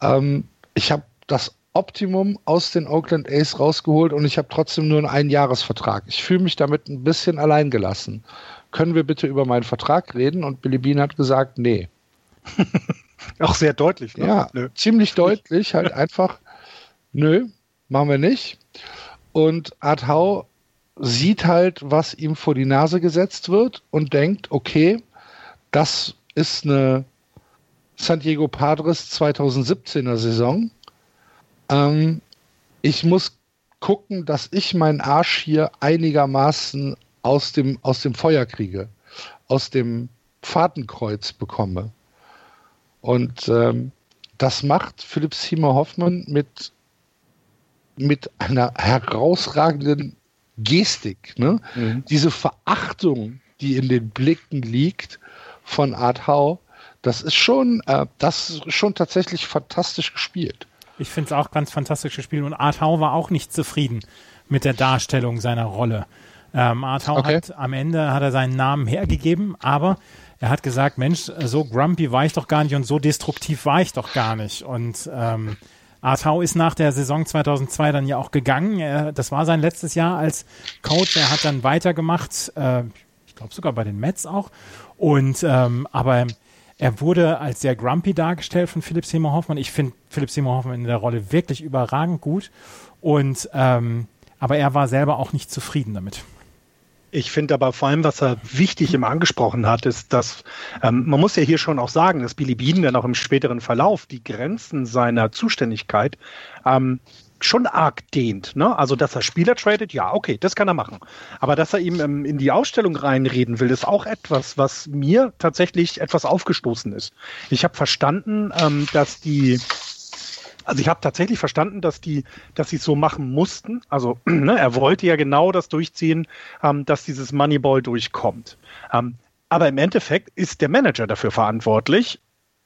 Ähm, ich habe das Optimum aus den Oakland A's rausgeholt und ich habe trotzdem nur einen Einjahresvertrag. Ich fühle mich damit ein bisschen alleingelassen. Können wir bitte über meinen Vertrag reden? Und Billy Bean hat gesagt, nee. [laughs] Auch sehr deutlich, ne? Ja, nö. ziemlich deutlich, halt einfach, nö, machen wir nicht. Und Art Howe sieht halt, was ihm vor die Nase gesetzt wird und denkt, okay, das ist eine San Diego Padres 2017er Saison. Ähm, ich muss gucken, dass ich meinen Arsch hier einigermaßen aus dem, aus dem Feuer kriege, aus dem Fahrtenkreuz bekomme. Und ähm, das macht Philipp Seymour Hoffmann mit, mit einer herausragenden Gestik. Ne? Mhm. Diese Verachtung, die in den Blicken liegt von Art Howe, das ist schon, äh, das ist schon tatsächlich fantastisch gespielt. Ich finde es auch ganz fantastisch gespielt und Art Howe war auch nicht zufrieden mit der Darstellung seiner Rolle. Ähm, Art Howe okay. hat am Ende hat er seinen Namen hergegeben, aber er hat gesagt, Mensch, so grumpy war ich doch gar nicht und so destruktiv war ich doch gar nicht. Und ähm, Art Howe ist nach der Saison 2002 dann ja auch gegangen. Er, das war sein letztes Jahr als Coach. Er hat dann weitergemacht, äh, ich glaube sogar bei den Mets auch. Und ähm, aber er wurde als sehr grumpy dargestellt von Philipp Seymour Hoffmann. Ich finde Philipp Seymour Hoffmann in der Rolle wirklich überragend gut. Und ähm, aber er war selber auch nicht zufrieden damit. Ich finde aber vor allem, was er wichtig immer angesprochen hat, ist, dass ähm, man muss ja hier schon auch sagen, dass Billy Bean dann auch im späteren Verlauf die Grenzen seiner Zuständigkeit ähm, schon arg dehnt. Ne? Also, dass er Spieler tradet, ja, okay, das kann er machen. Aber dass er ihm ähm, in die Ausstellung reinreden will, ist auch etwas, was mir tatsächlich etwas aufgestoßen ist. Ich habe verstanden, ähm, dass die also ich habe tatsächlich verstanden, dass die, dass sie es so machen mussten. Also [clears throat] ne, er wollte ja genau das durchziehen, ähm, dass dieses Moneyball durchkommt. Ähm, aber im Endeffekt ist der Manager dafür verantwortlich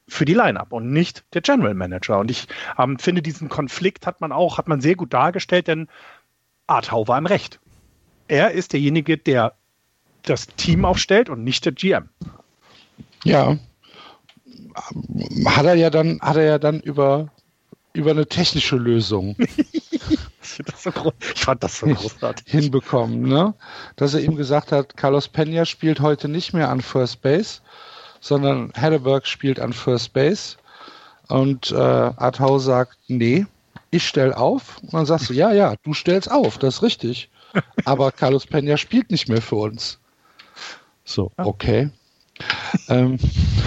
für die Line-up und nicht der General Manager. Und ich ähm, finde, diesen Konflikt hat man auch, hat man sehr gut dargestellt, denn Artau war im Recht. Er ist derjenige, der das Team aufstellt und nicht der GM. Ja. Hat er ja dann, hat er ja dann über, über eine technische Lösung. [laughs] ich, fand das so großartig. Hinbekommen, ne? Dass er ihm gesagt hat, Carlos Peña spielt heute nicht mehr an First Base sondern Hedberg spielt an First Base und äh, Artau sagt, nee, ich stell auf. Und dann sagst du, ja, ja, du stellst auf, das ist richtig. [laughs] Aber Carlos Peña spielt nicht mehr für uns. So, okay. ähm,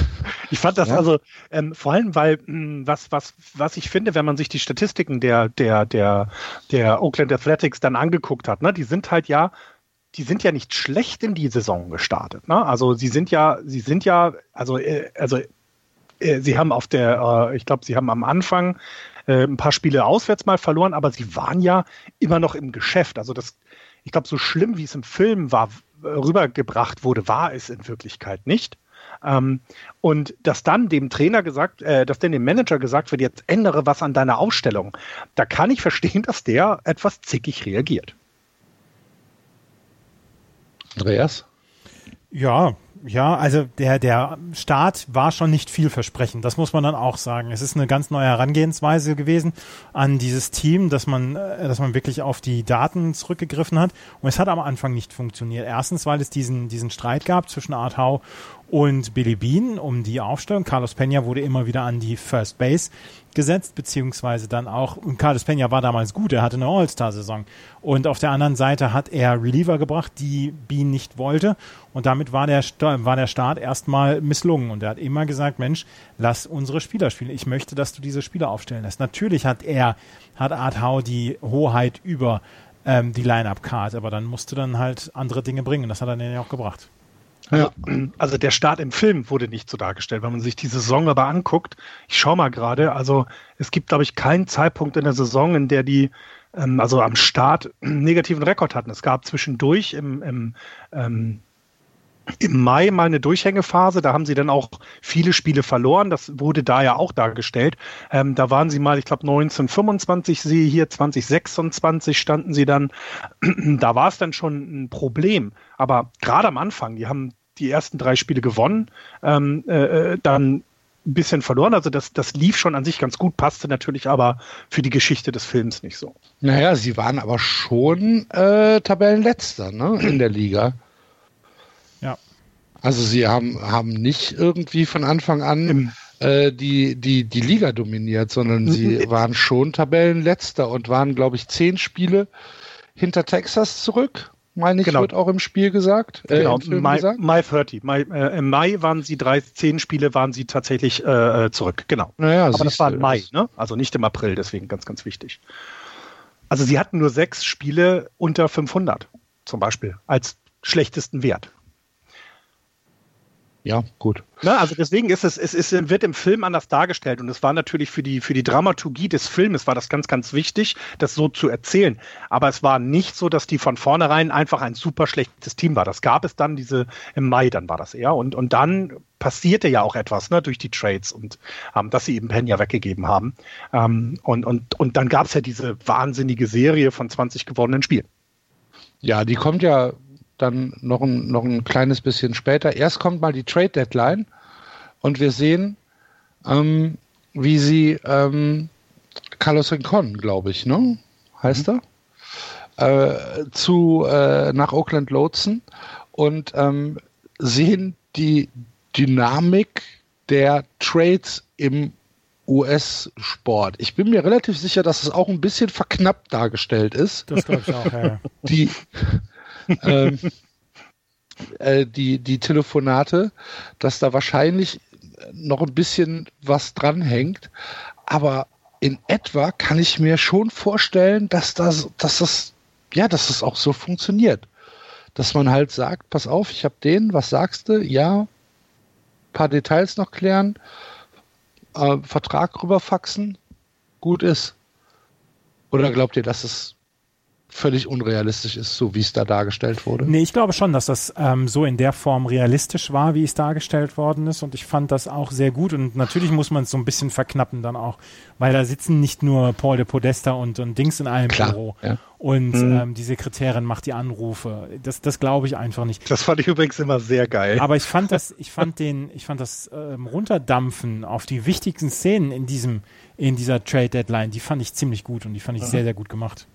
[laughs] ich fand das ja. also ähm, vor allem, weil mh, hm, was, was, was ich finde, wenn man sich die Statistiken der, der, der, der Oakland Athletics dann angeguckt hat, ne, die sind halt ja die sind ja nicht schlecht in die Saison gestartet. Ne? Also sie sind ja, sie sind ja, also, äh, also äh, sie haben auf der, äh, ich glaube, sie haben am Anfang äh, ein paar Spiele auswärts mal verloren, aber sie waren ja immer noch im Geschäft. Also das, ich glaube, so schlimm wie es im Film war, rübergebracht wurde, war es in Wirklichkeit nicht. Ähm, und dass dann dem Trainer gesagt, äh, dass dann dem Manager gesagt wird, jetzt ändere was an deiner Ausstellung, da kann ich verstehen, [laughs] dass der etwas zickig reagiert. Andreas? Ja, ja, also der, der Start war schon nicht vielversprechend, das muss man dann auch sagen. Es ist eine ganz neue Herangehensweise gewesen an dieses Team, dass man, äh, dass man wirklich auf die Daten zurückgegriffen hat. Und es hat am Anfang nicht funktioniert. Erstens, weil es diesen, diesen Streit gab zwischen Art Howe und Billy Bean um die Aufstellung. Carlos Peña wurde immer wieder an die First Base gesetzt, beziehungsweise dann auch, und Carlos Peña war damals gut, er hatte eine All-Star-Saison. Und auf der anderen Seite hat er Reliever gebracht, die Bean nicht wollte. Und damit war der, war der Start erstmal misslungen. Und er hat immer gesagt, Mensch, lass unsere Spieler spielen. Ich möchte, dass du diese Spieler aufstellen lässt. Natürlich hat er, hat Art Howe die Hoheit über ähm, die Line-Up-Card, aber dann musste dann halt andere Dinge bringen. Das hat er dann ja auch gebracht. Also, [clears throat] also, der Start im Film wurde nicht so dargestellt. Wenn man sich die Saison aber anguckt, ich schaue mal gerade, also es gibt, glaube ich, keinen Zeitpunkt in der Saison, in der die ähm, also am Start einen [clears throat] negativen Rekord hatten. Es gab zwischendurch im, im ähm, im Mai mal eine Durchhängephase, da haben sie dann auch viele Spiele verloren. Das wurde da ja auch dargestellt. Ähm, da waren sie mal, ich glaube 1925, sie hier 2026 standen sie dann. [clears throat] da war es dann schon ein Problem. Aber gerade am Anfang, die haben die ersten drei Spiele gewonnen, ähm, äh, äh dann ein bisschen verloren. Also das, das lief schon an sich ganz gut, passte natürlich aber für die Geschichte des Films nicht so. Naja, sie waren aber schon äh, Tabellenletzter ne, in der Liga. Also sie haben, haben nicht irgendwie von Anfang an äh, die, die, die Liga dominiert, sondern sie [laughs] waren schon Tabellenletzter und waren, glaube ich, zehn Spiele hinter Texas zurück. Meine ich, genau. wird auch im Spiel gesagt. Äh, genau, Mai, gesagt. Mai 30. Mai, äh, Im Mai waren sie drei, zehn Spiele waren sie tatsächlich äh, äh zurück. Genau. Naja, Aber das war im Mai, ne? also nicht im April, deswegen ganz, ganz wichtig. Also sie hatten nur sechs Spiele unter 500 zum Beispiel als schlechtesten Wert ja, gut. Na, also deswegen ist es, es ist, wird im Film anders dargestellt und es war natürlich für die, für die Dramaturgie des Filmes war das ganz, ganz wichtig, das so zu erzählen. Aber es war nicht so, dass die von vornherein einfach ein super schlechtes Team war. Das gab es dann diese, im Mai dann war das eher und, und dann passierte ja auch etwas, ne, durch die Trades und ähm, dass sie eben Penya weggegeben haben. Ähm, und, und, und dann gab es ja diese wahnsinnige Serie von 20 gewonnenen Spielen. Ja, die kommt ja dann noch ein, noch ein kleines bisschen später. Erst kommt mal die Trade Deadline und wir sehen, ähm, wie sie ähm, Carlos Rincon, glaube ich, ne? Heißt mhm. er? Äh, zu äh, nach Oakland lotsen und ähm, sehen die Dynamik der Trades im US-Sport. Ich bin mir relativ sicher, dass es auch ein bisschen verknappt dargestellt ist. Das glaube ich auch, ja. Die, ähm, äh, die, die Telefonate, dass da wahrscheinlich noch ein bisschen was dranhängt. Aber in etwa kann ich mir schon vorstellen, dass das, dass das, ja, dass das auch so funktioniert. Dass man halt sagt, pass auf, ich habe den, was sagst du? Ja, paar Details noch klären, äh, Vertrag rüberfaxen, gut ist. Oder glaubt ihr, dass es völlig unrealistisch ist, so wie es da dargestellt wurde. Nee, ich glaube schon, dass das ähm, so in der Form realistisch war, wie es dargestellt worden ist. Und ich fand das auch sehr gut. Und natürlich muss man es so ein bisschen verknappen dann auch, weil da sitzen nicht nur Paul de Podesta und, und Dings in einem Klar, Büro. Ja. Und mhm. ähm, die Sekretärin macht die Anrufe. Das, das glaube ich einfach nicht. Das fand ich übrigens immer sehr geil. Aber ich fand das, ich fand den, ich fand das ähm, Runterdampfen auf die wichtigsten Szenen in diesem, in dieser Trade Deadline, die fand ich ziemlich gut und die fand ich mhm. sehr, sehr gut gemacht.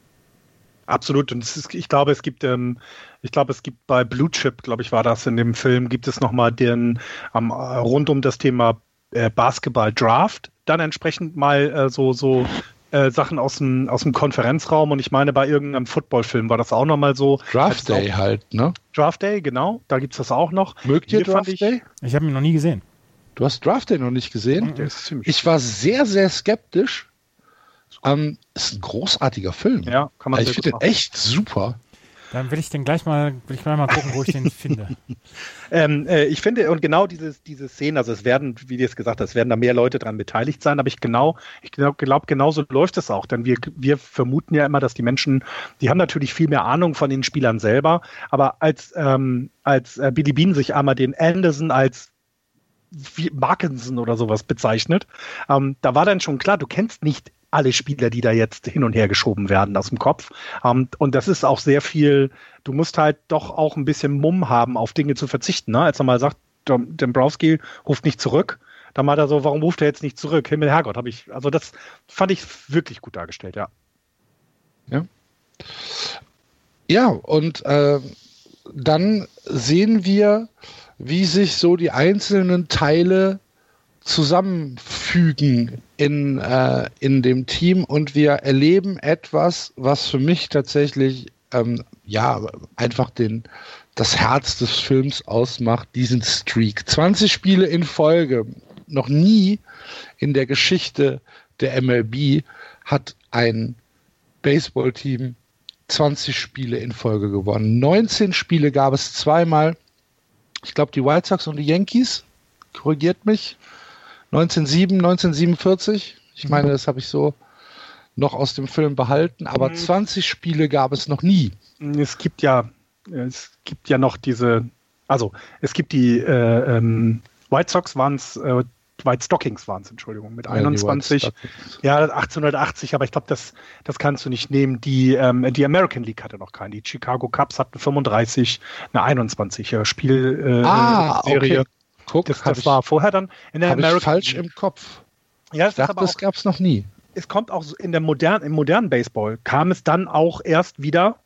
Absolut. Und ist, ich glaube, es gibt, ähm, ich glaube, es gibt bei Blue Chip, glaube ich, war das in dem Film, gibt es nochmal den ähm, rund um das Thema äh, Basketball Draft dann entsprechend mal äh, so, so äh, Sachen aus dem, aus dem Konferenzraum und ich meine, bei irgendeinem Footballfilm war das auch nochmal so. Draft Day auch, halt, ne? Draft Day, genau, da gibt es das auch noch. Mögt ihr Draft ich, Day? Ich habe ihn noch nie gesehen. Du hast Draft Day noch nicht gesehen? Mhm. Ich war sehr, sehr skeptisch, ähm, ist ein großartiger Film. Ja, kann man also Ich finde den echt super. Dann will ich den gleich mal, will ich gleich mal gucken, wo ich den [laughs] finde. Ähm, äh, ich finde, und genau diese, diese Szenen, also es werden, wie du es gesagt hast, es werden da mehr Leute dran beteiligt sein, aber ich genau, ich glaube, glaub, genauso läuft es auch. Denn wir, wir vermuten ja immer, dass die Menschen, die haben natürlich viel mehr Ahnung von den Spielern selber, aber als, ähm, als äh, Billy Bean sich einmal den Anderson als Markinson oder sowas bezeichnet, ähm, da war dann schon klar, du kennst nicht alle Spieler, die da jetzt hin und her geschoben werden aus dem Kopf. Um, ähm, und das ist auch sehr viel, du musst halt doch auch ein bisschen Mumm haben, auf Dinge zu verzichten. Ne? Als er mal sagt, Dombrowski ruft nicht zurück, dann meint er so, warum ruft er jetzt nicht zurück? Himmel, Herrgott, habe ich, also das fand ich wirklich gut dargestellt, ja. Ja. Ja, und äh, dann sehen wir, wie sich so die einzelnen Teile zusammenfügen in, äh, in dem Team und wir erleben etwas, was für mich tatsächlich ähm, ja einfach den, das Herz des Films ausmacht, diesen Streak. 20 Spiele in Folge. Noch nie in der Geschichte der MLB hat ein Baseballteam 20 Spiele in Folge gewonnen. 19 Spiele gab es zweimal. Ich glaube, die White Sox und die Yankees, korrigiert mich, 1907, 1947. Ich meine, das habe ich so noch aus dem Film behalten, aber 20 mhm. Spiele gab es noch nie. Es gibt ja, es gibt ja noch diese, also es gibt die äh, ähm, White Sox waren es, äh, White Stockings waren es, Entschuldigung, mit ja, 21. Ja, 1880, aber ich glaube, das, das kannst du nicht nehmen. Die, ähm, die American League hatte noch keinen. Die Chicago Cubs hatten 35, eine 21 er Spiel, äh, ah. Okay. Guck, das, das war vorher dann in der American ich falsch im Kopf. Ja, das, dachte, das gab es noch nie. Es kommt auch in der modernen, im modernen Baseball kam es dann auch erst wieder.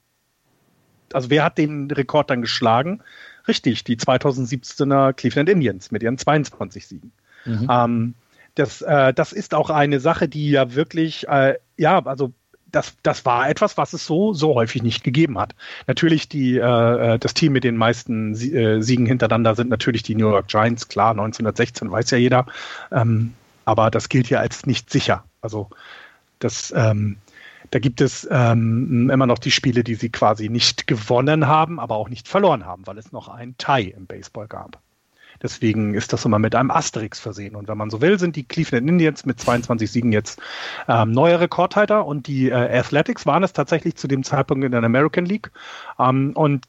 Also wer hat den Rekord dann geschlagen? Richtig, die 2017er Cleveland Indians mit ihren 22 Siegen. Mhm. Ähm, das, äh, das ist auch eine Sache, die ja wirklich, äh, ja, also das, das war etwas, was es so, so häufig nicht gegeben hat. Natürlich die, äh, äh das Team mit den meisten äh, Siegen hintereinander sind natürlich die New York Giants, klar, 1916 weiß ja jeder. Ähm, aber das gilt ja als nicht sicher. Also das, ähm, da gibt es ähm, immer noch die Spiele, die sie quasi nicht gewonnen haben, aber auch nicht verloren haben, weil es noch ein Tie im Baseball gab. Deswegen ist das immer mit einem Asterix versehen. Und wenn man so will, sind die Cleveland Indians mit 22 Siegen jetzt ähm, neuer Rekordhalter und die äh, Athletics waren es tatsächlich zu dem Zeitpunkt in der American League. Ähm, und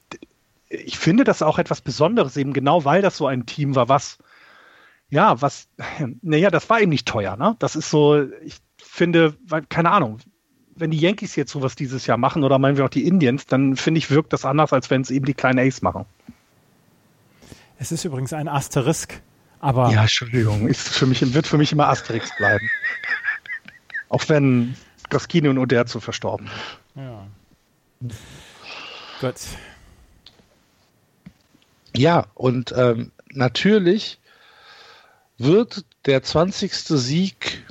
ich finde das auch etwas Besonderes, eben genau weil das so ein Team war, was, ja, was, [laughs] naja, das war eben nicht teuer, ne? Das ist so, ich finde, keine Ahnung, wenn die Yankees jetzt sowas dieses Jahr machen oder meinen wir auch die Indians, dann finde ich, wirkt das anders, als wenn es eben die kleinen Ace machen. Es ist übrigens ein Asterisk, aber. Ja, Entschuldigung, ist für mich, wird für mich immer Asterix bleiben. Auch wenn Gaskini und Oderzo verstorben sind. Ja. Gut. Ja, und ähm, natürlich wird der 20. Sieg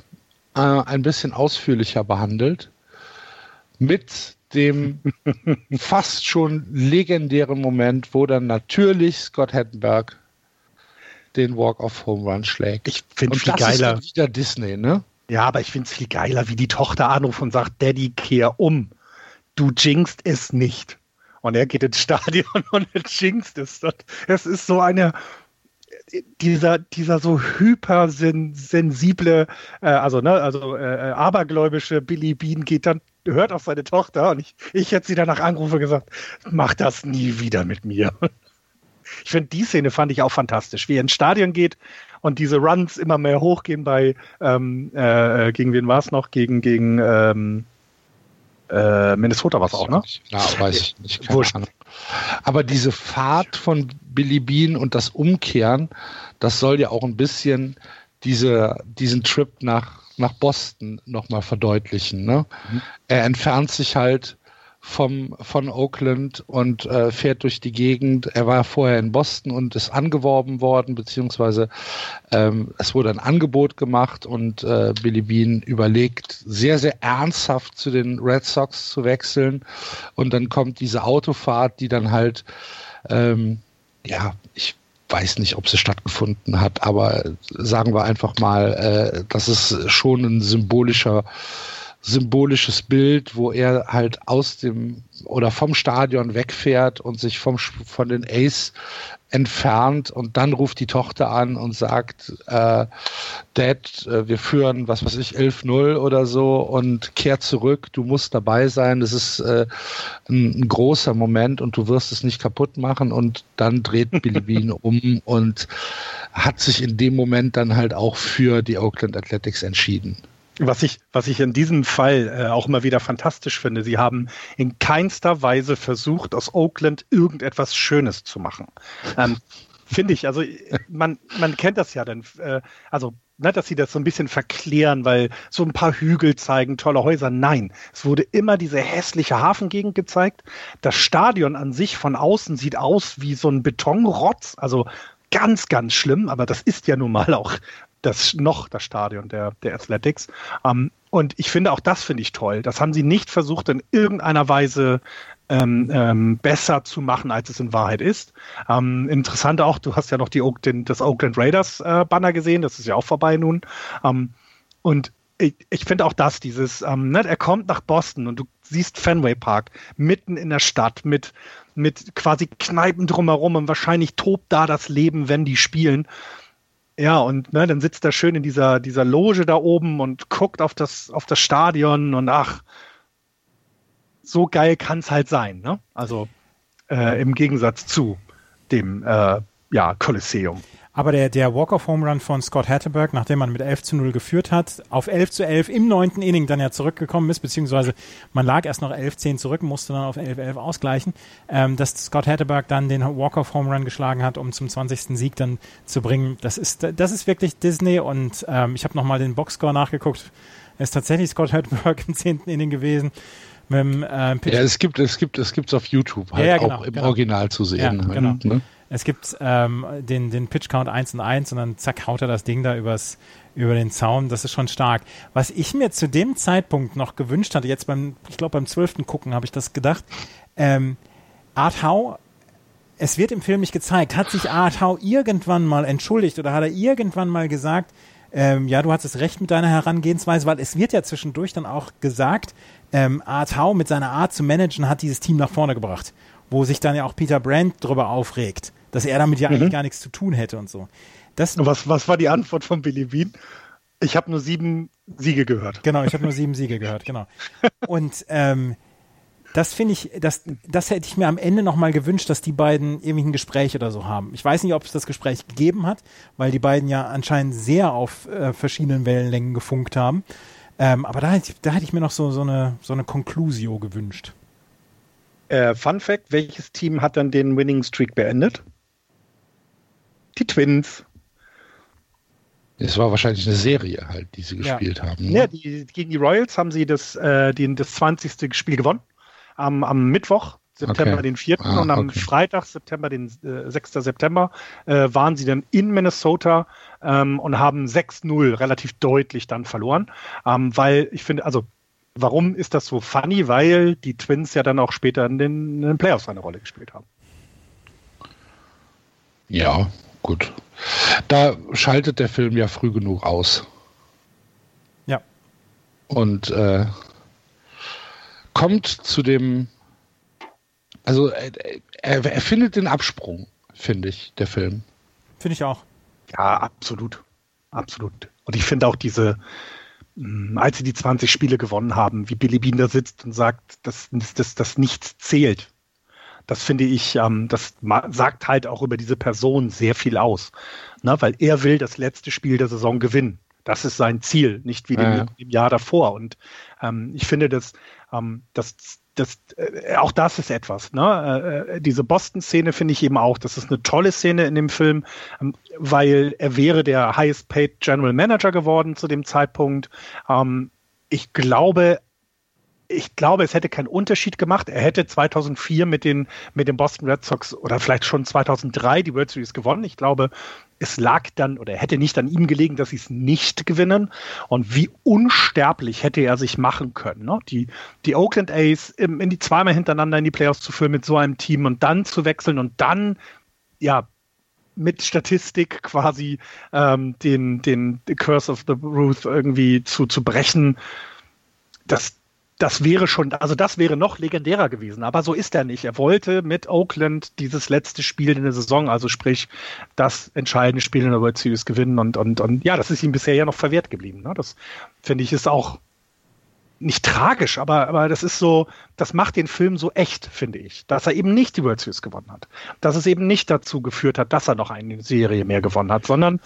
äh, ein bisschen ausführlicher behandelt mit dem fast schon legendären Moment, wo dann natürlich Scott Hettenberg den Walk of Home Run schlägt. Ich finde es viel geiler. Ist wieder Disney, ne? Ja, aber ich finde es viel geiler, wie die Tochter anruft und sagt, Daddy, kehr um. Du jinxst es nicht. Und er geht ins Stadion [laughs] und er jinxt es. Es ist so eine, dieser, dieser so hypersensible, äh, also, ne, also äh, abergläubische Billy Bean geht dann hört auf seine Tochter und ich, ich hätte sie danach angerufen und gesagt, mach das nie wieder mit mir. Ich finde, die Szene fand ich auch fantastisch, wie er ins Stadion geht und diese Runs immer mehr hochgehen bei, ähm, äh, gegen wen war es noch? Gegen, gegen ähm, äh, Minnesota war es auch, ne? Ja, weiß ich nicht. Wurscht. Aber diese Fahrt von Billy Bean und das Umkehren, das soll ja auch ein bisschen diese, diesen Trip nach nach Boston nochmal verdeutlichen. Ne? Mhm. Er entfernt sich halt vom, von Oakland und äh, fährt durch die Gegend. Er war vorher in Boston und ist angeworben worden, beziehungsweise ähm, es wurde ein Angebot gemacht und äh, Billy Bean überlegt, sehr, sehr ernsthaft zu den Red Sox zu wechseln. Und dann kommt diese Autofahrt, die dann halt, ähm, ja, ich weiß nicht, ob sie stattgefunden hat, aber sagen wir einfach mal, äh, das ist schon ein symbolischer symbolisches Bild, wo er halt aus dem oder vom Stadion wegfährt und sich vom von den Ace entfernt und dann ruft die Tochter an und sagt, äh, Dad, äh, wir führen, was weiß ich, 11-0 oder so und kehrt zurück, du musst dabei sein, das ist äh, ein, ein, großer Moment und du wirst es nicht kaputt machen. Und dann dreht Billy Bean [laughs] um und hat sich in dem Moment dann halt auch für die Oakland Athletics entschieden. Was ich, was ich in diesem Fall äh, auch immer wieder fantastisch finde, sie haben in keinster Weise versucht, aus Oakland irgendetwas Schönes zu machen. Ähm, finde ich, also man, man kennt das ja dann, äh, also ne, dass sie das so ein bisschen verklären, weil so ein paar Hügel zeigen, tolle Häuser. Nein, es wurde immer diese hässliche Hafengegend gezeigt. Das Stadion an sich von außen sieht aus wie so ein Betonrotz, also ganz, ganz schlimm, aber das ist ja nun mal auch das noch das Stadion der, der Athletics. Ähm, und ich finde auch das finde ich toll. Das haben sie nicht versucht, in irgendeiner Weise ähm, ähm, besser zu machen, als es in Wahrheit ist. Ähm, interessant auch, du hast ja noch die, den, das Oakland Raiders äh, Banner gesehen, das ist ja auch vorbei nun. Ähm, und ich, ich finde auch das, dieses, ähm, ne, er kommt nach Boston und du siehst Fenway Park mitten in der Stadt mit, mit quasi Kneipen drumherum und wahrscheinlich tobt da das Leben, wenn die spielen. Ja, und ne, dann sitzt er schön in dieser, dieser Loge da oben und guckt auf das, auf das Stadion und ach, so geil kann es halt sein. Ne? Also äh, im Gegensatz zu dem äh, ja, Kolosseum. Aber der, der Walk-of-Home-Run von Scott Hatterberg, nachdem man mit 11 zu 0 geführt hat, auf 11 zu 11 im neunten Inning dann ja zurückgekommen ist, beziehungsweise man lag erst noch 11-10 zurück, musste dann auf 11-11 ausgleichen, ähm, dass Scott Hatterberg dann den Walk-of-Home-Run geschlagen hat, um zum 20. Sieg dann zu bringen. Das ist, das ist wirklich Disney und ähm, ich habe nochmal den Boxscore nachgeguckt. Es ist tatsächlich Scott Hatterberg [laughs] im zehnten Inning gewesen. Mit dem, äh, ja, es gibt es gibt es gibt's auf YouTube halt ja, ja, genau, auch im genau. Original zu sehen. Ja, genau. Ne? Es gibt ähm, den, den Pitch Count 1 und 1 und dann zack haut er das Ding da übers, über den Zaun. Das ist schon stark. Was ich mir zu dem Zeitpunkt noch gewünscht hatte, jetzt beim, ich glaube beim zwölften Gucken habe ich das gedacht, ähm, Art Howe, es wird im Film nicht gezeigt, hat sich Art Howe irgendwann mal entschuldigt oder hat er irgendwann mal gesagt, ähm, ja, du hattest recht mit deiner Herangehensweise, weil es wird ja zwischendurch dann auch gesagt, ähm, Art Howe mit seiner Art zu managen hat dieses Team nach vorne gebracht, wo sich dann ja auch Peter Brandt drüber aufregt dass er damit ja mhm. eigentlich gar nichts zu tun hätte und so. Das, was, was war die Antwort von Billy Bean? Ich habe nur sieben Siege gehört. Genau, ich habe nur sieben Siege gehört, genau. [laughs] Und ähm, das finde ich, das, das hätte ich mir am Ende nochmal gewünscht, dass die beiden irgendwie ein Gespräch oder so haben. Ich weiß nicht, ob es das Gespräch gegeben hat, weil die beiden ja anscheinend sehr auf äh, verschiedenen Wellenlängen gefunkt haben. Ähm, aber da, da hätte ich mir noch so, so, eine, so eine Conclusio gewünscht. Äh, Fun Fact: Welches Team hat dann den Winning Streak beendet? Die Twins. Es war wahrscheinlich eine Serie halt, die sie gespielt ja. haben. Ne? Ja, die, gegen die Royals haben sie das, äh, den, das 20. Spiel gewonnen. Am, am Mittwoch, September okay. den 4. Ah, und am okay. Freitag, September den äh, 6. September, äh, waren sie dann in Minnesota ähm, und haben 6-0 relativ deutlich dann verloren. Ähm, weil ich finde, also warum ist das so funny? Weil die Twins ja dann auch später in den, in den Playoffs eine Rolle gespielt haben. Ja, gut. Da schaltet der Film ja früh genug aus. Ja. Und äh, kommt zu dem, also äh, er, er findet den Absprung, finde ich, der Film. Finde ich auch. Ja, absolut. Absolut. Und ich finde auch diese, hm, als sie die 20 Spiele gewonnen haben, wie Billy Bean da sitzt und sagt, dass, dass, dass nichts zählt das finde ich, ähm, das sagt halt auch über diese Person sehr viel aus. Ne? Weil er will das letzte Spiel der Saison gewinnen. Das ist sein Ziel, nicht wie ja, dem, dem, Jahr davor. Und ähm, ich finde, dass, ähm, das, das, äh, auch das ist etwas. Ne? Äh, äh, diese Boston-Szene finde ich eben auch, das ist eine tolle Szene in dem Film, ähm, weil er wäre der highest paid General Manager geworden zu dem Zeitpunkt. Ähm, ich glaube, ich glaube, es hätte keinen Unterschied gemacht. Er hätte 2004 mit den, mit den Boston Red Sox oder vielleicht schon 2003 die World Series gewonnen. Ich glaube, es lag dann oder hätte nicht an ihm gelegen, dass sie es nicht gewinnen. Und wie unsterblich hätte er sich machen können, ne? die, die Oakland A's in, in die zweimal hintereinander in die Playoffs zu führen mit so einem Team und dann zu wechseln und dann, ja, mit Statistik quasi ähm, den, den Curse of the Ruth irgendwie zu, zu brechen. Das, das wäre schon, also das wäre noch legendärer gewesen. Aber so ist er nicht. Er wollte mit Oakland dieses letzte Spiel in der Saison, also sprich das entscheidende Spiel in der World Series gewinnen und, und, und ja, das ist ihm bisher ja noch verwehrt geblieben. Ne? Das finde ich ist auch nicht tragisch, aber, aber das ist so, das macht den Film so echt, finde ich, dass er eben nicht die World Series gewonnen hat. Dass es eben nicht dazu geführt hat, dass er noch eine Serie mehr gewonnen hat, sondern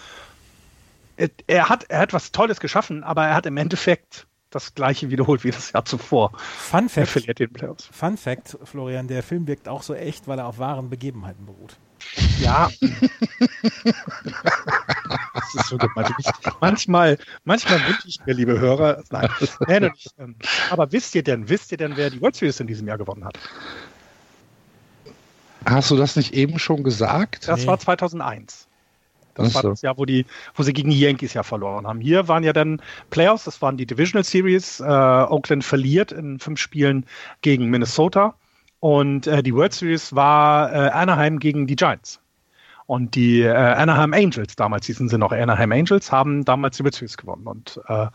er hat, er hat was Tolles geschaffen, aber er hat im Endeffekt das gleiche wiederholt wie das Jahr zuvor. Fun Fact, er verliert den Playoffs. Fun Fact, Florian, der Film wirkt auch so echt, weil er auf wahren Begebenheiten beruht. Ja. [laughs] das ist so gemeint. Manchmal, manchmal wünsche ich mir, liebe Hörer, nein, nein nicht, ähm, aber wisst ihr denn, wisst ihr denn, wer die World Series in diesem Jahr gewonnen hat? Hast du das nicht eben schon gesagt? Das nee. war 2001. Das war das Jahr, wo, die, wo sie gegen die Yankees ja verloren haben. Hier waren ja dann Playoffs, das waren die Divisional Series. Äh, Oakland verliert in fünf Spielen gegen Minnesota. Und äh, die World Series war äh, Anaheim gegen die Giants. Und die äh, Anaheim Angels, damals hießen sie noch Anaheim Angels, haben damals die World Series gewonnen. Und äh,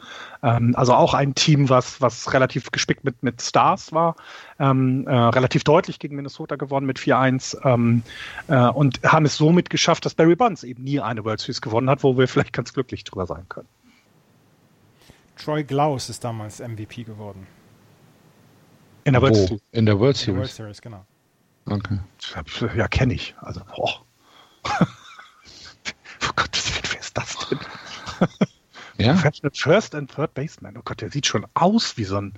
ähm, also auch ein Team, was, was relativ gespickt mit, mit Stars war, ähm, äh, relativ deutlich gegen Minnesota gewonnen mit 4-1 ähm, äh, und haben es somit geschafft, dass Barry Bonds eben nie eine World Series gewonnen hat, wo wir vielleicht ganz glücklich drüber sein können. Troy Glaus ist damals MVP geworden. In der World Series. In der World Series. In der World Series, genau. Okay. Ja, kenne ich. Also, boah [laughs] oh Gott, wer ist das denn? [laughs] Ja? First and Third Baseman. Oh Gott, der sieht schon aus wie so ein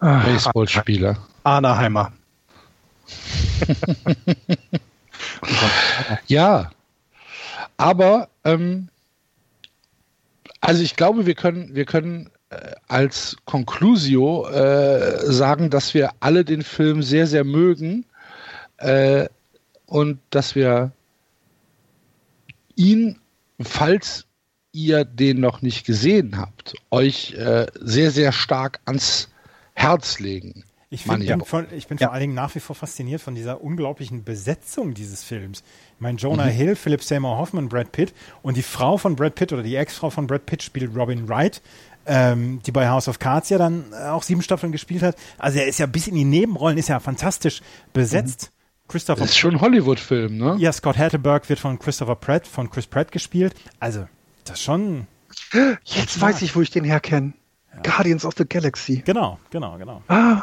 ah, Baseballspieler. Anaheimer. [laughs] ja, aber ähm, also ich glaube, wir können, wir können äh, als Conclusio äh, sagen, dass wir alle den Film sehr, sehr mögen äh, und dass wir ihn, falls ihr den noch nicht gesehen habt, euch äh, sehr, sehr stark ans Herz legen. Ich, find, bin, von, ich bin ja. vor allen Dingen nach wie vor fasziniert von dieser unglaublichen Besetzung dieses Films. Ich meine, Jonah mhm. Hill, Philip Seymour Hoffman, Brad Pitt und die Frau von Brad Pitt oder die Ex-Frau von Brad Pitt spielt Robin Wright, ähm, die bei House of Cards ja dann auch sieben Staffeln gespielt hat. Also er ist ja bis in die Nebenrollen, ist ja fantastisch besetzt. Mhm. Christopher das ist schon ein Hollywood-Film, ne? Ja, Scott Hatterberg wird von Christopher Pratt, von Chris Pratt gespielt. Also, das schon. Jetzt weiß ich, wo ich den herkenne. Ja. Guardians of the Galaxy. Genau, genau, genau. Ah.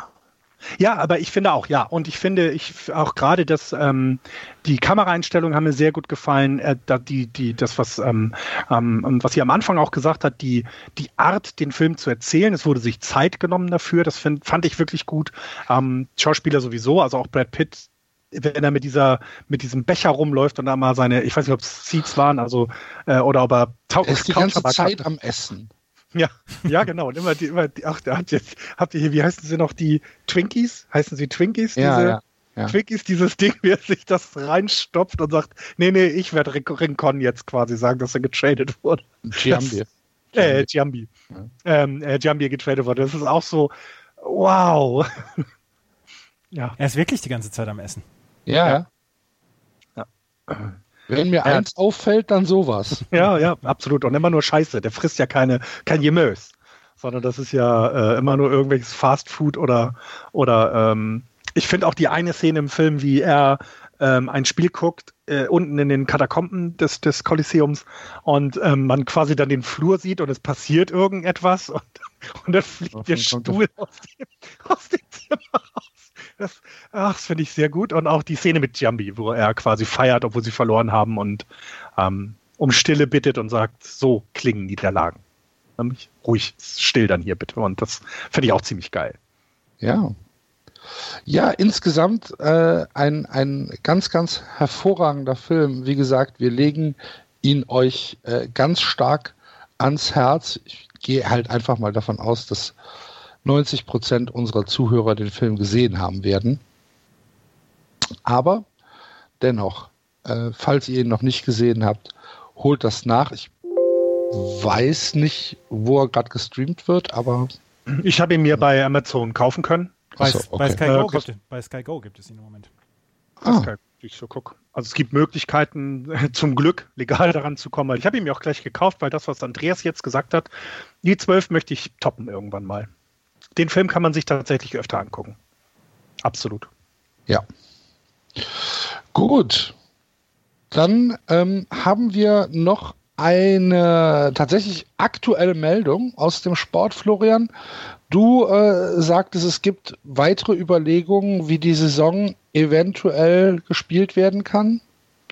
Ja, aber ich finde auch, ja. Und ich finde, ich auch gerade das, ähm, die Kameraeinstellungen haben mir sehr gut gefallen. Äh, die, die, das, was, ähm, ähm, was sie am Anfang auch gesagt hat, die, die Art, den Film zu erzählen. Es wurde sich Zeit genommen dafür. Das find, fand ich wirklich gut. Ähm, Schauspieler sowieso, also auch Brad Pitt wenn er mit dieser, mit diesem Becher rumläuft und da mal seine, ich weiß nicht, ob es Seeds waren, also, äh, oder ob er taucht. Er ist die ganze Zeit hat. am Essen. Ja, ja, genau. Und immer die, immer die, ach, da habt ihr, habt ihr hier, wie heißen sie noch, die Twinkies? Heißen sie Twinkies? Ja, diese, ja, ja. Twinkies, dieses Ding, wie er sich das reinstopft und sagt, nee, nee, ich werde Rincon jetzt quasi sagen, dass er getradet wurde. Giambi. Äh, Giambi. Ja. Ähm, äh, Giambi getradet wurde. Das ist auch so, wow. [laughs] ja. Er ist wirklich die ganze Zeit am Essen. Ja. ja. Wenn mir ja. eins auffällt, dann sowas. [laughs] Ja, ja, absolut. Und immer nur Scheiße. Der frisst ja keine, kein Gemüse, sondern das ist ja äh, immer nur irgendwelches Fast Food oder, oder ähm, ich finde auch die eine Szene im Film, wie er ähm, ein Spiel guckt, äh, unten in den Katakomben des, des Kolosseums und ähm, man quasi dann den Flur sieht und es passiert irgendetwas und, [laughs] und dann fliegt der Stuhl aus dem, aus dem Zimmer raus. Das, ach, das finde ich sehr gut. Und auch die Szene mit Jambi, wo er quasi feiert, obwohl sie verloren haben und ähm, um Stille bittet und sagt, so klingen Niederlagen. Nämlich ruhig, still dann hier bitte. Und das finde ich auch ziemlich geil. Ja. Ja, insgesamt äh, ein, ein ganz, ganz hervorragender Film. Wie gesagt, wir legen ihn euch äh, ganz stark ans Herz. Ich gehe halt einfach mal davon aus, dass 90 Prozent unserer Zuhörer den Film gesehen haben werden. Aber dennoch, äh, falls ihr ihn noch nicht gesehen habt, holt das nach. Ich weiß nicht, wo er gerade gestreamt wird, aber. Ich habe ihn mir bei Amazon kaufen können. Bei, so, okay. bei, Sky äh, gibt, bei, Sky Go gibt, es ihn im Moment. Ah. ich so guck. Also es gibt Möglichkeiten, [laughs] zum Glück legal daran zu kommen. Ich habe ihn mir auch gleich gekauft, weil das, was Andreas jetzt gesagt hat, die 12 möchte ich toppen irgendwann mal den Film kann man sich tatsächlich öfter angucken. Absolut. Ja. Gut. Dann ähm, haben wir noch eine tatsächlich aktuelle Meldung aus dem Sport, Florian. Du äh, sagtest, es gibt weitere Überlegungen, wie die Saison eventuell gespielt werden kann.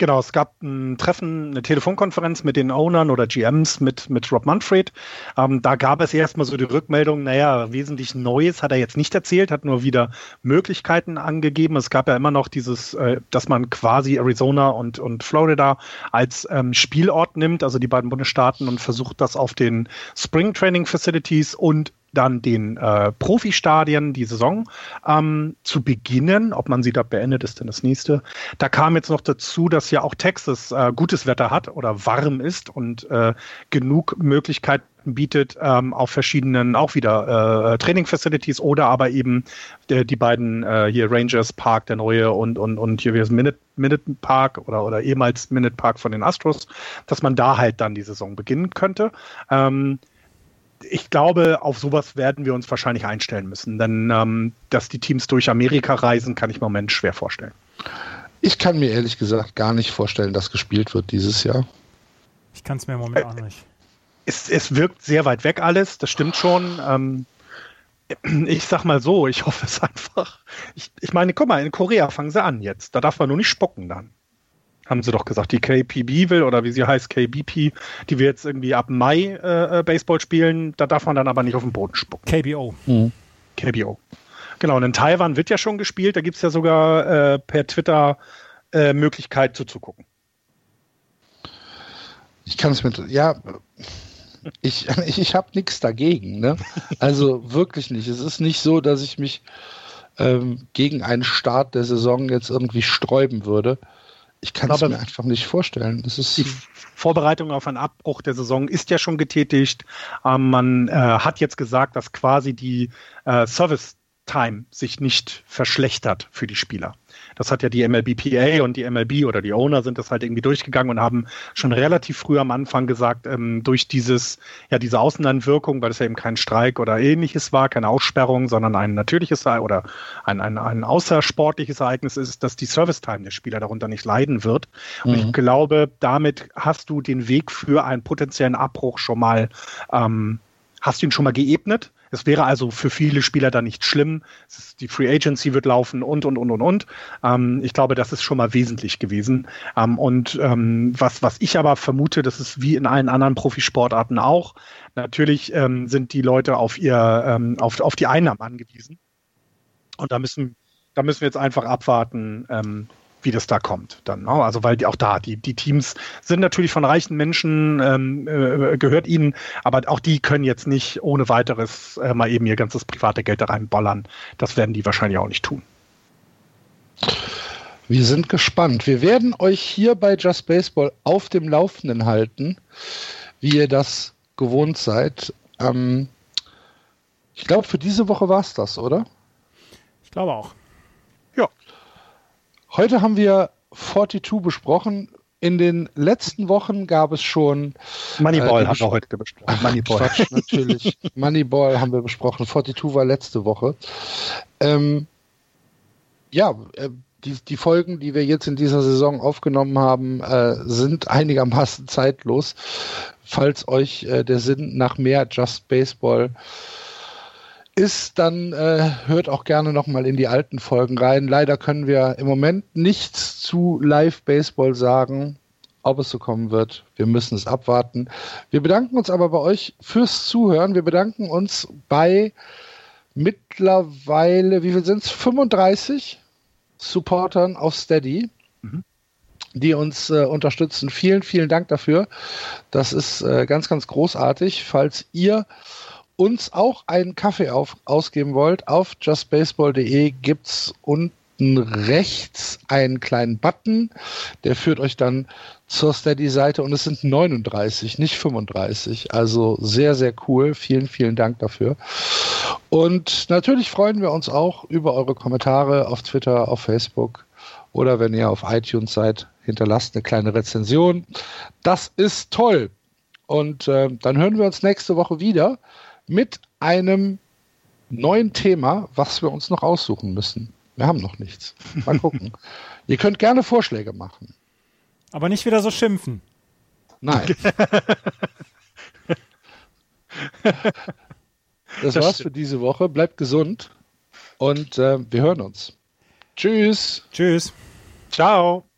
Genau, es gab ein Treffen, eine Telefonkonferenz mit den Ownern oder GMs mit, mit Rob Manfred. Ähm, da gab es erstmal so die Rückmeldung, naja, wesentlich Neues hat er jetzt nicht erzählt, hat nur wieder Möglichkeiten angegeben. Es gab ja immer noch dieses, äh, dass man quasi Arizona und, und Florida als ähm, Spielort nimmt, also die beiden Bundesstaaten und versucht das auf den Spring Training Facilities und dann den äh, Profistadien die Saison ähm, zu beginnen. Ob man sie da beendet, ist dann das nächste. Da kam jetzt noch dazu, dass ja auch Texas äh, gutes Wetter hat oder warm ist und äh, genug Möglichkeiten bietet ähm, auf verschiedenen auch wieder äh, Training Facilities oder aber eben der, die beiden äh, hier Rangers Park, der neue und und und hier wie das Minute, Minute Park oder oder ehemals Minute Park von den Astros, dass man da halt dann die Saison beginnen könnte. Ähm, ich glaube, auf sowas werden wir uns wahrscheinlich einstellen müssen, denn ähm, dass die Teams durch Amerika reisen, kann ich im Moment schwer vorstellen. Ich kann mir ehrlich gesagt gar nicht vorstellen, dass gespielt wird dieses Jahr. Ich kann es mir im Moment auch nicht. Es, es wirkt sehr weit weg alles, das stimmt schon. Ähm, ich sag mal so, ich hoffe es [laughs] einfach. Ich, ich meine, guck mal, in Korea fangen sie an jetzt. Da darf man nur nicht spucken dann haben sie doch gesagt, die KPB will oder wie sie heißt, KBP, die wir jetzt irgendwie ab Mai äh, äh, Baseball spielen, da darf man dann aber nicht auf den Boden spucken. KBO. Mhm. KBO. Genau, und in Taiwan wird ja schon gespielt, da gibt es ja sogar äh, per Twitter äh, Möglichkeit zuzugucken. Ich kann es mit, ja, ich, [laughs] ich, ich habe nichts dagegen, ne? Also wirklich nicht. Es ist nicht so, dass ich mich ähm, gegen einen Start der Saison jetzt irgendwie sträuben würde. Ich kann es mir einfach nicht vorstellen. Das ist die Vorbereitung auf einen Abbruch der Saison ist ja schon getätigt. Ähm, man äh, hat jetzt gesagt, dass quasi die äh, Service Time sich nicht verschlechtert für die Spieler. Das hat ja die MLBPA und die MLB oder die Owner sind das halt irgendwie durchgegangen und haben schon relativ früh am Anfang gesagt, ähm, durch dieses, ja, diese Außeneinwirkung, weil es ja eben kein Streik oder ähnliches war, keine Aussperrung, sondern ein natürliches oder ein, ein, ein außersportliches Ereignis ist, dass die Service-Time der Spieler darunter nicht leiden wird. Und ich mhm. glaube, damit hast du den Weg für einen potenziellen Abbruch schon mal, ähm, hast du ihn schon mal geebnet es wäre also für viele Spieler dann nicht schlimm. die Free Agency wird laufen und, und, und, und, und. Ähm, ich glaube, das ist schon mal wesentlich gewesen. Ähm, und ähm, was, was ich aber vermute, das ist wie in allen anderen Profisportarten auch. Natürlich ähm, sind die Leute auf ihr, ähm, auf, auf die Einnahmen angewiesen. Und da müssen, da müssen wir jetzt einfach abwarten, ähm, wie das da kommt dann. Ne? Also weil die auch da, die, die Teams sind natürlich von reichen Menschen, ähm, äh, gehört ihnen, aber auch die können jetzt nicht ohne weiteres äh, mal eben ihr ganzes private Geld da reinbollern. Das werden die wahrscheinlich auch nicht tun. Wir sind gespannt. Wir werden euch hier bei Just Baseball auf dem Laufenden halten, wie ihr das gewohnt seid. Ähm, ich glaube, für diese Woche war es das, oder? Ich glaube auch. Heute haben wir 42 besprochen. In den letzten Wochen gab es schon. Moneyball äh, haben wir heute besprochen. Moneyball. Quatsch, natürlich. [laughs] Moneyball haben wir besprochen. 42 war letzte Woche. Ähm, ja, äh, die, die Folgen, die wir jetzt in dieser Saison aufgenommen haben, äh, sind einigermaßen zeitlos. Falls euch äh, der Sinn nach mehr Just Baseball äh, ist, dann äh, hört auch gerne nochmal in die alten Folgen rein. Leider können wir im Moment nichts zu Live-Baseball sagen, ob es so kommen wird. Wir müssen es abwarten. Wir bedanken uns aber bei euch fürs Zuhören. Wir bedanken uns bei mittlerweile, wie viel sind es? 35 Supportern auf Steady. Mhm die uns äh, unterstützen. Vielen, vielen Dank dafür. Das ist äh, ganz, ganz großartig. Falls ihr uns auch einen Kaffee auf, ausgeben wollt, auf justbaseball.de gibt es unten rechts einen kleinen Button, der führt euch dann zur Steady-Seite und es sind 39, nicht 35. Also sehr, sehr cool. Vielen, vielen Dank dafür. Und natürlich freuen wir uns auch über eure Kommentare auf Twitter, auf Facebook oder wenn ihr auf iTunes seid, hinterlasst eine kleine Rezension. Das ist toll. Und äh, dann hören wir uns nächste Woche wieder mit einem neuen Thema, was wir uns noch aussuchen müssen. Wir haben noch nichts. Mal [laughs] gucken. Ihr könnt gerne Vorschläge machen. Aber nicht wieder so schimpfen. Nein. [laughs] das, war's für diese Woche. Bleibt gesund und äh, wir hören uns. Tschüss. Tschüss. Ciao.